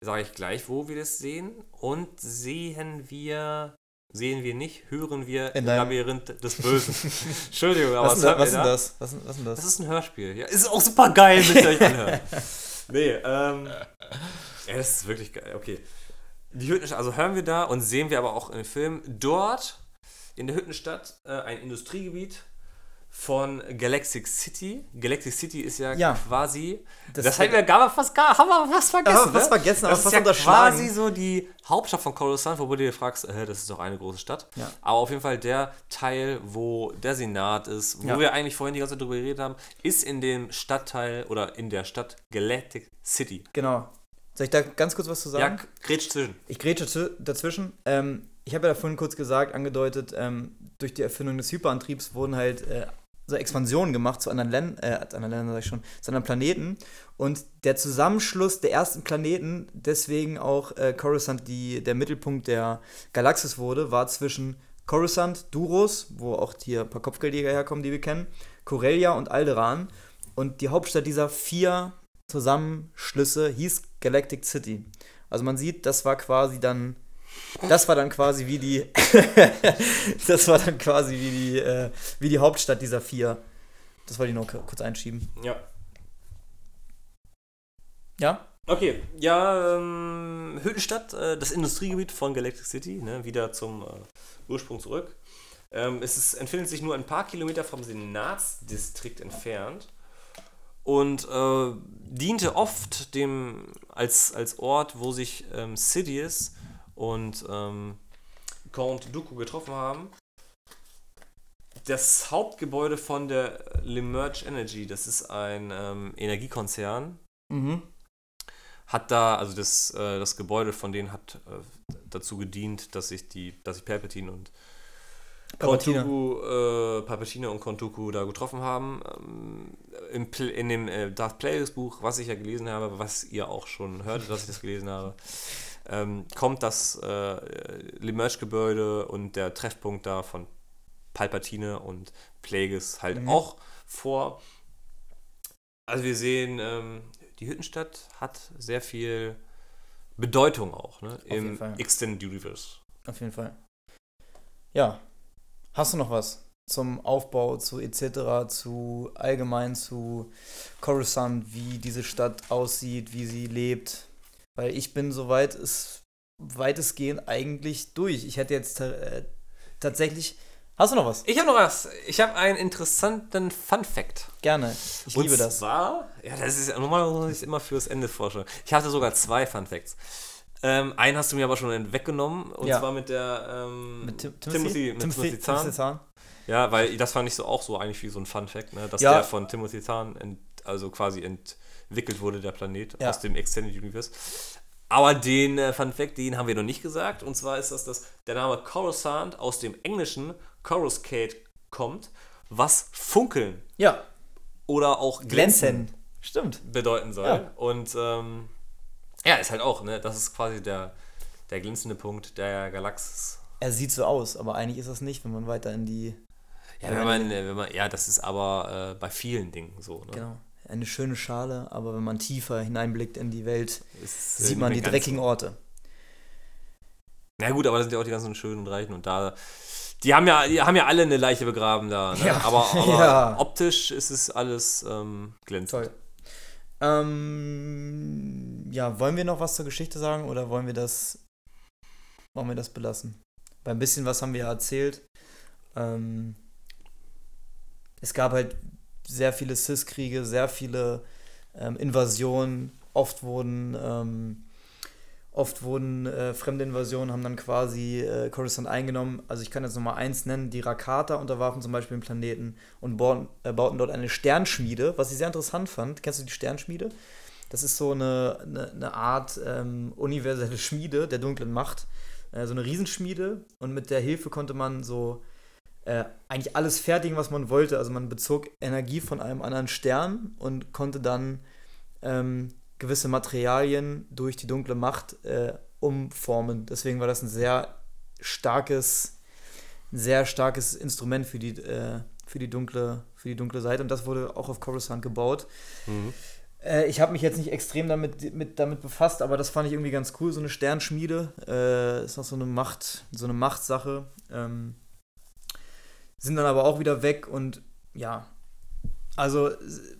sage ich gleich, wo wir das sehen, und sehen wir, sehen wir nicht, hören wir In im Labyrinth des Bösen. Entschuldigung, aber Was, ist hören was wir ist da? das? Was, ist- was ist Das das? ist ein Hörspiel. Ja, ist auch super geil, müsst ihr euch anhören. Nee, ähm. Ja, das ist wirklich geil. Okay. Die Hüttenstadt, also hören wir da und sehen wir aber auch dem Film dort in der Hüttenstadt äh, ein Industriegebiet von Galactic City. Galactic City ist ja, Ja. quasi. Das, Das- haben wir gar fast gar, haben wir fast vergessen. Aber fast ne? vergessen, aber das ist fast ja quasi so die Hauptstadt von Coruscant, wo du dir fragst, äh, das ist doch eine große Stadt. Ja. Aber auf jeden Fall der Teil, wo der Senat ist, wo Ja. wir eigentlich vorhin die ganze Zeit drüber geredet haben, ist in dem Stadtteil oder in der Stadt Galactic City. Genau. Soll ich da ganz kurz was zu sagen? Ja, grätsch zwischen. Ich grätsche dazwischen. Ähm, ich habe ja da vorhin kurz gesagt, angedeutet, ähm, durch die Erfindung des Hyperantriebs wurden halt äh, so Expansionen gemacht zu anderen Ländern, äh, anderen Ländern sag ich schon, zu anderen Planeten. Und der Zusammenschluss der ersten Planeten, deswegen auch äh, Coruscant die, der Mittelpunkt der Galaxis wurde, war zwischen Coruscant, Duros, wo auch hier ein paar Kopfgeldjäger herkommen, die wir kennen, Corellia und Alderaan. Und die Hauptstadt dieser vier Zusammenschlüsse hieß Galactic City. Also man sieht, das war quasi dann das war dann quasi wie die das war dann quasi wie die äh, wie die Hauptstadt dieser vier. Das wollte ich nur kurz einschieben. Ja. Ja? Okay, ja, ähm, Hüttenstadt, äh, das Industriegebiet von Galactic City, ne, wieder zum äh, Ursprung zurück. Ähm, es ist, entfindet sich nur ein paar Kilometer vom Senatsdistrikt entfernt und äh, diente oft dem als, als Ort, wo sich ähm, Sidious und ähm, Count Dooku getroffen haben. Das Hauptgebäude von der Lemerge Energy, das ist ein ähm, Energiekonzern, Mhm. hat da, also das, äh, das Gebäude von denen hat äh, dazu gedient, dass sich die, dass sich Palpatine und. Kontuku, äh, Palpatine und Kontuku da getroffen haben. Ähm, Pl- in dem äh, Darth Plagueis Buch, was ich ja gelesen habe, was ihr auch schon hörtet, dass ich das gelesen habe, ähm, kommt das äh, Lemerge-Gebäude und der Treffpunkt da von Palpatine und Plagueis halt Mhm. auch vor. Also wir sehen, ähm, die Hüttenstadt hat sehr viel Bedeutung auch ne, im. Extended Universe. Auf jeden Fall. Ja. Hast du noch was zum Aufbau, zu etc., zu allgemein zu Coruscant, wie diese Stadt aussieht, wie sie lebt? Weil ich bin soweit es weitestgehend eigentlich durch. Ich hätte jetzt äh, tatsächlich. Hast du noch was? Ich habe noch was. Ich habe einen interessanten Fun Fact. Gerne. Ich Und liebe das. zwar, ja, das ist ja normalerweise ist immer fürs Ende vorstellen. Ich hatte sogar zwei Fun Facts. Ähm, einen hast du mir aber schon weggenommen, und Ja. zwar mit der ähm, Mit Tim Timothy, mit Timothy, Zahn. Timothy Zahn. Ja, weil das fand ich so auch so eigentlich wie so ein Fun Fact, ne? dass Ja. der von Timothy Zahn ent, also quasi entwickelt wurde, der Planet Ja. aus dem Extended Universe. Aber den äh, Fun Fact, den haben wir noch nicht gesagt. Und zwar ist das, dass der Name Coruscant aus dem englischen Coruscate kommt, was funkeln Ja, oder auch glänzen, glänzen. Stimmt. bedeuten soll. Ja. Und ähm, ja, ist halt auch, ne? Das ist quasi der, der glänzende Punkt der Galaxis. Er sieht so aus, aber eigentlich ist das nicht, wenn man weiter in die. Ja, wenn man, wenn man, ja, das ist aber äh, bei vielen Dingen so. Ne? Genau. Eine schöne Schale, aber wenn man tiefer hineinblickt in die Welt, Ist, äh, sieht man die dreckigen. Orte. Na gut, aber das sind ja auch die ganzen schönen und reichen und da. Die haben ja, die haben ja alle eine Leiche begraben da. Ne? Ja. Aber, aber Ja. optisch ist es alles ähm, glänzend. Toll. Ähm, ja, wollen wir noch was zur Geschichte sagen oder wollen wir das, wollen wir das belassen? Weil ein bisschen was haben wir ja erzählt. Ähm, es gab halt sehr viele Cis-Kriege, sehr viele ähm, Invasionen. Oft wurden, ähm, oft wurden äh, fremde Invasionen, haben dann quasi äh, Coruscant eingenommen. Also ich kann jetzt nochmal eins nennen. Die Rakata unterwarfen zum Beispiel den Planeten und bauten, äh, bauten dort eine Sternschmiede, was ich sehr interessant fand. Kennst du die Sternschmiede? Das ist so eine, eine, eine Art ähm, universelle Schmiede der dunklen Macht. Äh, so eine Riesenschmiede und mit der Hilfe konnte man so äh, eigentlich alles fertigen, was man wollte. Also man bezog Energie von einem anderen Stern und konnte dann ähm, gewisse Materialien durch die dunkle Macht äh, umformen. Deswegen war das ein sehr starkes, ein sehr starkes Instrument für die, äh, für die dunkle, für die dunkle Seite und das wurde auch auf Coruscant gebaut. Mhm. Äh, ich habe mich jetzt nicht extrem damit, mit, damit befasst, aber das fand ich irgendwie ganz cool. So eine Sternschmiede äh, ist noch so eine Macht, so eine Machtsache. Ähm, sind dann aber auch wieder weg und ja, also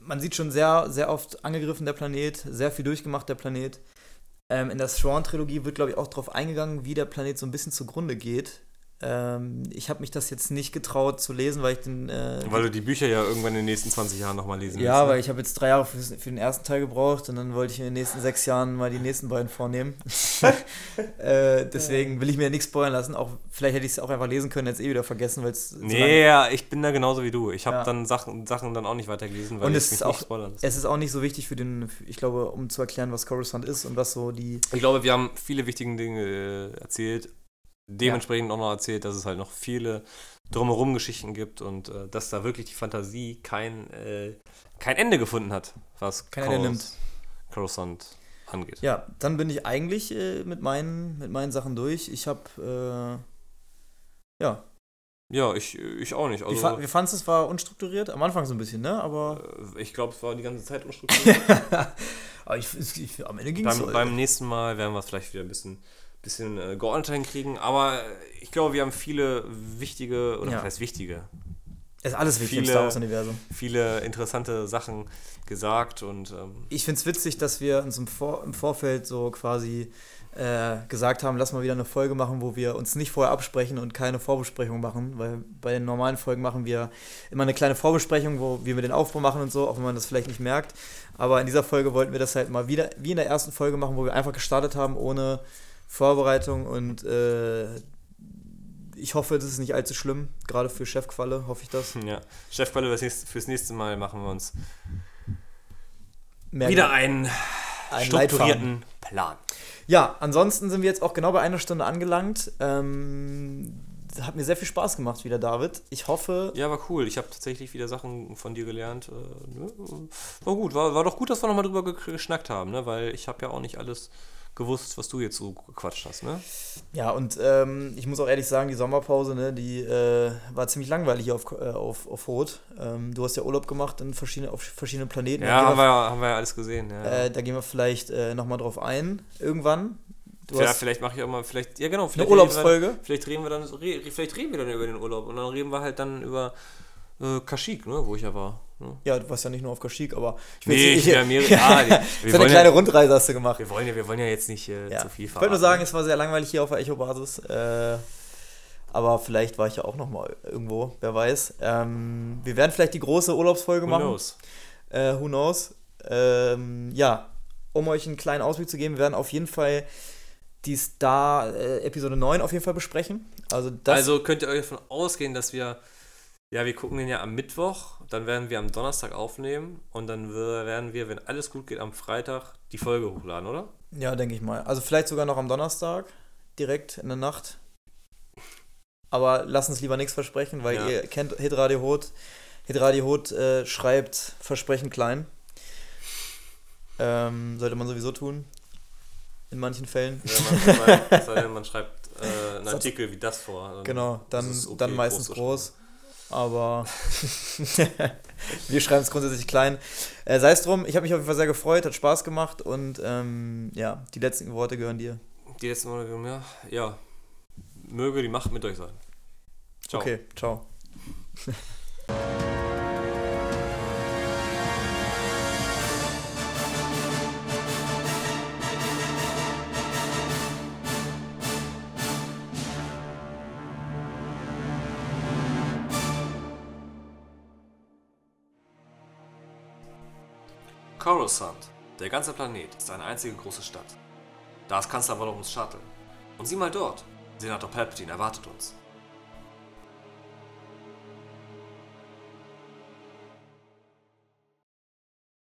man sieht schon sehr, sehr oft angegriffen der Planet, sehr viel durchgemacht der Planet. Ähm, in der Thrawn-Trilogie wird, glaube ich, auch darauf eingegangen, wie der Planet so ein bisschen zugrunde geht. Ähm, ich habe mich das jetzt nicht getraut zu lesen, weil ich den. Äh, Weil du die Bücher ja irgendwann in den nächsten 20 Jahren nochmal lesen ja, willst, ne? weil ich habe jetzt drei Jahre für, für den ersten Teil gebraucht und dann wollte ich in den nächsten sechs Jahren mal die nächsten beiden vornehmen. äh, deswegen will ich mir nichts spoilern lassen. Auch vielleicht hätte ich es auch einfach lesen können, jetzt eh wieder vergessen, weil es so Nee, ja, ich bin da genauso wie du. Ich habe Ja. dann Sachen, Sachen dann auch nicht weitergelesen, weil Und ich es mich ist nicht auch- spoilern lasse. Es ist auch nicht so wichtig für den, ich glaube, um zu erklären, was Coruscant ist und was so die. Ich glaube, wir haben viele wichtige Dinge äh, erzählt. Dementsprechend auch noch erzählt, dass es halt noch viele drumherum Geschichten gibt und äh, dass da wirklich die Fantasie kein, äh, kein Ende gefunden hat, was Kein Ende nimmt. Coruscant angeht. Ja, dann bin ich eigentlich äh, mit, meinen, mit meinen Sachen durch. Ich habe, äh, ja, Ja, ich, ich auch nicht. fa Also, wie fandest du es? War unstrukturiert? Am Anfang so ein bisschen, ne? Aber, äh, ich glaube, es war die ganze Zeit unstrukturiert. aber ich, ich, am Ende ging es beim, beim nächsten Mal werden wir es vielleicht wieder ein bisschen, bisschen äh, geordneter hinkriegen, aber ich glaube, wir haben viele wichtige, oder Ja. was heißt wichtige, Es ist alles wichtig im viele- Star Wars-Universum. viele interessante Sachen gesagt und ähm, Ich finde es witzig, dass wir uns im, Vor im Vorfeld so quasi äh, gesagt haben, lass mal wieder eine Folge machen, wo wir uns nicht vorher absprechen und keine Vorbesprechung machen, weil bei den normalen Folgen machen wir immer eine kleine Vorbesprechung, wo wir den Aufbau machen und so, auch wenn man das vielleicht nicht merkt. Aber in dieser Folge wollten wir das halt mal wieder, wie in der ersten Folge machen, wo wir einfach gestartet haben ohne Vorbereitung und äh, ich hoffe, das ist nicht allzu schlimm, gerade für Chefqualle hoffe ich das. ja. Chefqualle fürs nächste, fürs nächste Mal machen wir uns Mehr wieder einen einen strukturierten Plan. Ja, ansonsten sind wir jetzt auch genau bei einer Stunde angelangt. Ähm, hat mir sehr viel Spaß gemacht wieder, David. Ich hoffe, Ja, war cool. Ich habe tatsächlich wieder Sachen von dir gelernt. Äh, ne? War gut. War, war doch gut, dass wir nochmal drüber ge- geschnackt haben, ne? weil ich habe ja auch nicht alles gewusst, was du jetzt so gequatscht hast. Ne? ja, und ähm, ich muss auch ehrlich sagen, die Sommerpause, ne, die äh, war ziemlich langweilig auf, äh, auf, auf Rot. Ähm, du hast ja Urlaub gemacht in verschiedene, auf verschiedenen Planeten. Ja, haben wir, haben wir ja alles gesehen. Ja. äh, da gehen wir vielleicht äh, nochmal drauf ein, irgendwann. Du ja, vielleicht mache ich auch mal, vielleicht, ja genau, eine vielleicht Urlaubsfolge. Reden wir, vielleicht, reden wir dann, vielleicht reden wir dann über den Urlaub und dann reden wir halt dann über äh, Kashyyyk, ne, wo ich ja war. Ne? Ja, du warst ja nicht nur auf Kashyyyk, aber ich Nee, ich, ja, mehrere- ah, so eine kleine ja- Rundreise hast du gemacht. Wir wollen ja, wir wollen ja jetzt nicht äh, Ja. zu viel Ich wollte nur sagen, es war sehr langweilig hier auf der Echo-Basis. Äh, aber vielleicht war ich ja auch noch mal irgendwo, wer weiß. Ähm, wir werden vielleicht die große Urlaubsfolge Who machen. knows? Äh, who knows? Ähm, ja, um euch einen kleinen Ausblick zu geben, wir werden auf jeden Fall die Star äh, Episode 9 auf jeden Fall besprechen. Also das also könnt ihr euch davon ausgehen, dass wir, ja, wir gucken den ja am Mittwoch, dann werden wir am Donnerstag aufnehmen und dann werden wir, wenn alles gut geht, am Freitag die Folge hochladen, oder? Ja, denke ich mal. Also vielleicht sogar noch am Donnerstag, direkt in der Nacht. Aber lass uns lieber nichts versprechen, weil Ja. ihr kennt Hitradio Hot. Hitradio Hot äh, schreibt Versprechen klein. Ähm, sollte man sowieso tun. In manchen Fällen. Ja, man, man, man schreibt äh, einen Artikel wie das vor. Dann Genau, dann, okay, dann meistens groß Aber wir schreiben es grundsätzlich klein. Äh, Sei es drum, ich habe mich auf jeden Fall sehr gefreut, hat Spaß gemacht und ähm, ja, die letzten Worte gehören dir. Die letzten Monate, ja, ja, möge die Macht mit euch sein. Ciao. Okay, ciao. Coruscant, der ganze Planet, ist eine einzige große Stadt. Da ist Kanzler Volums Shuttle. Und sieh mal dort, Senator Palpatine erwartet uns.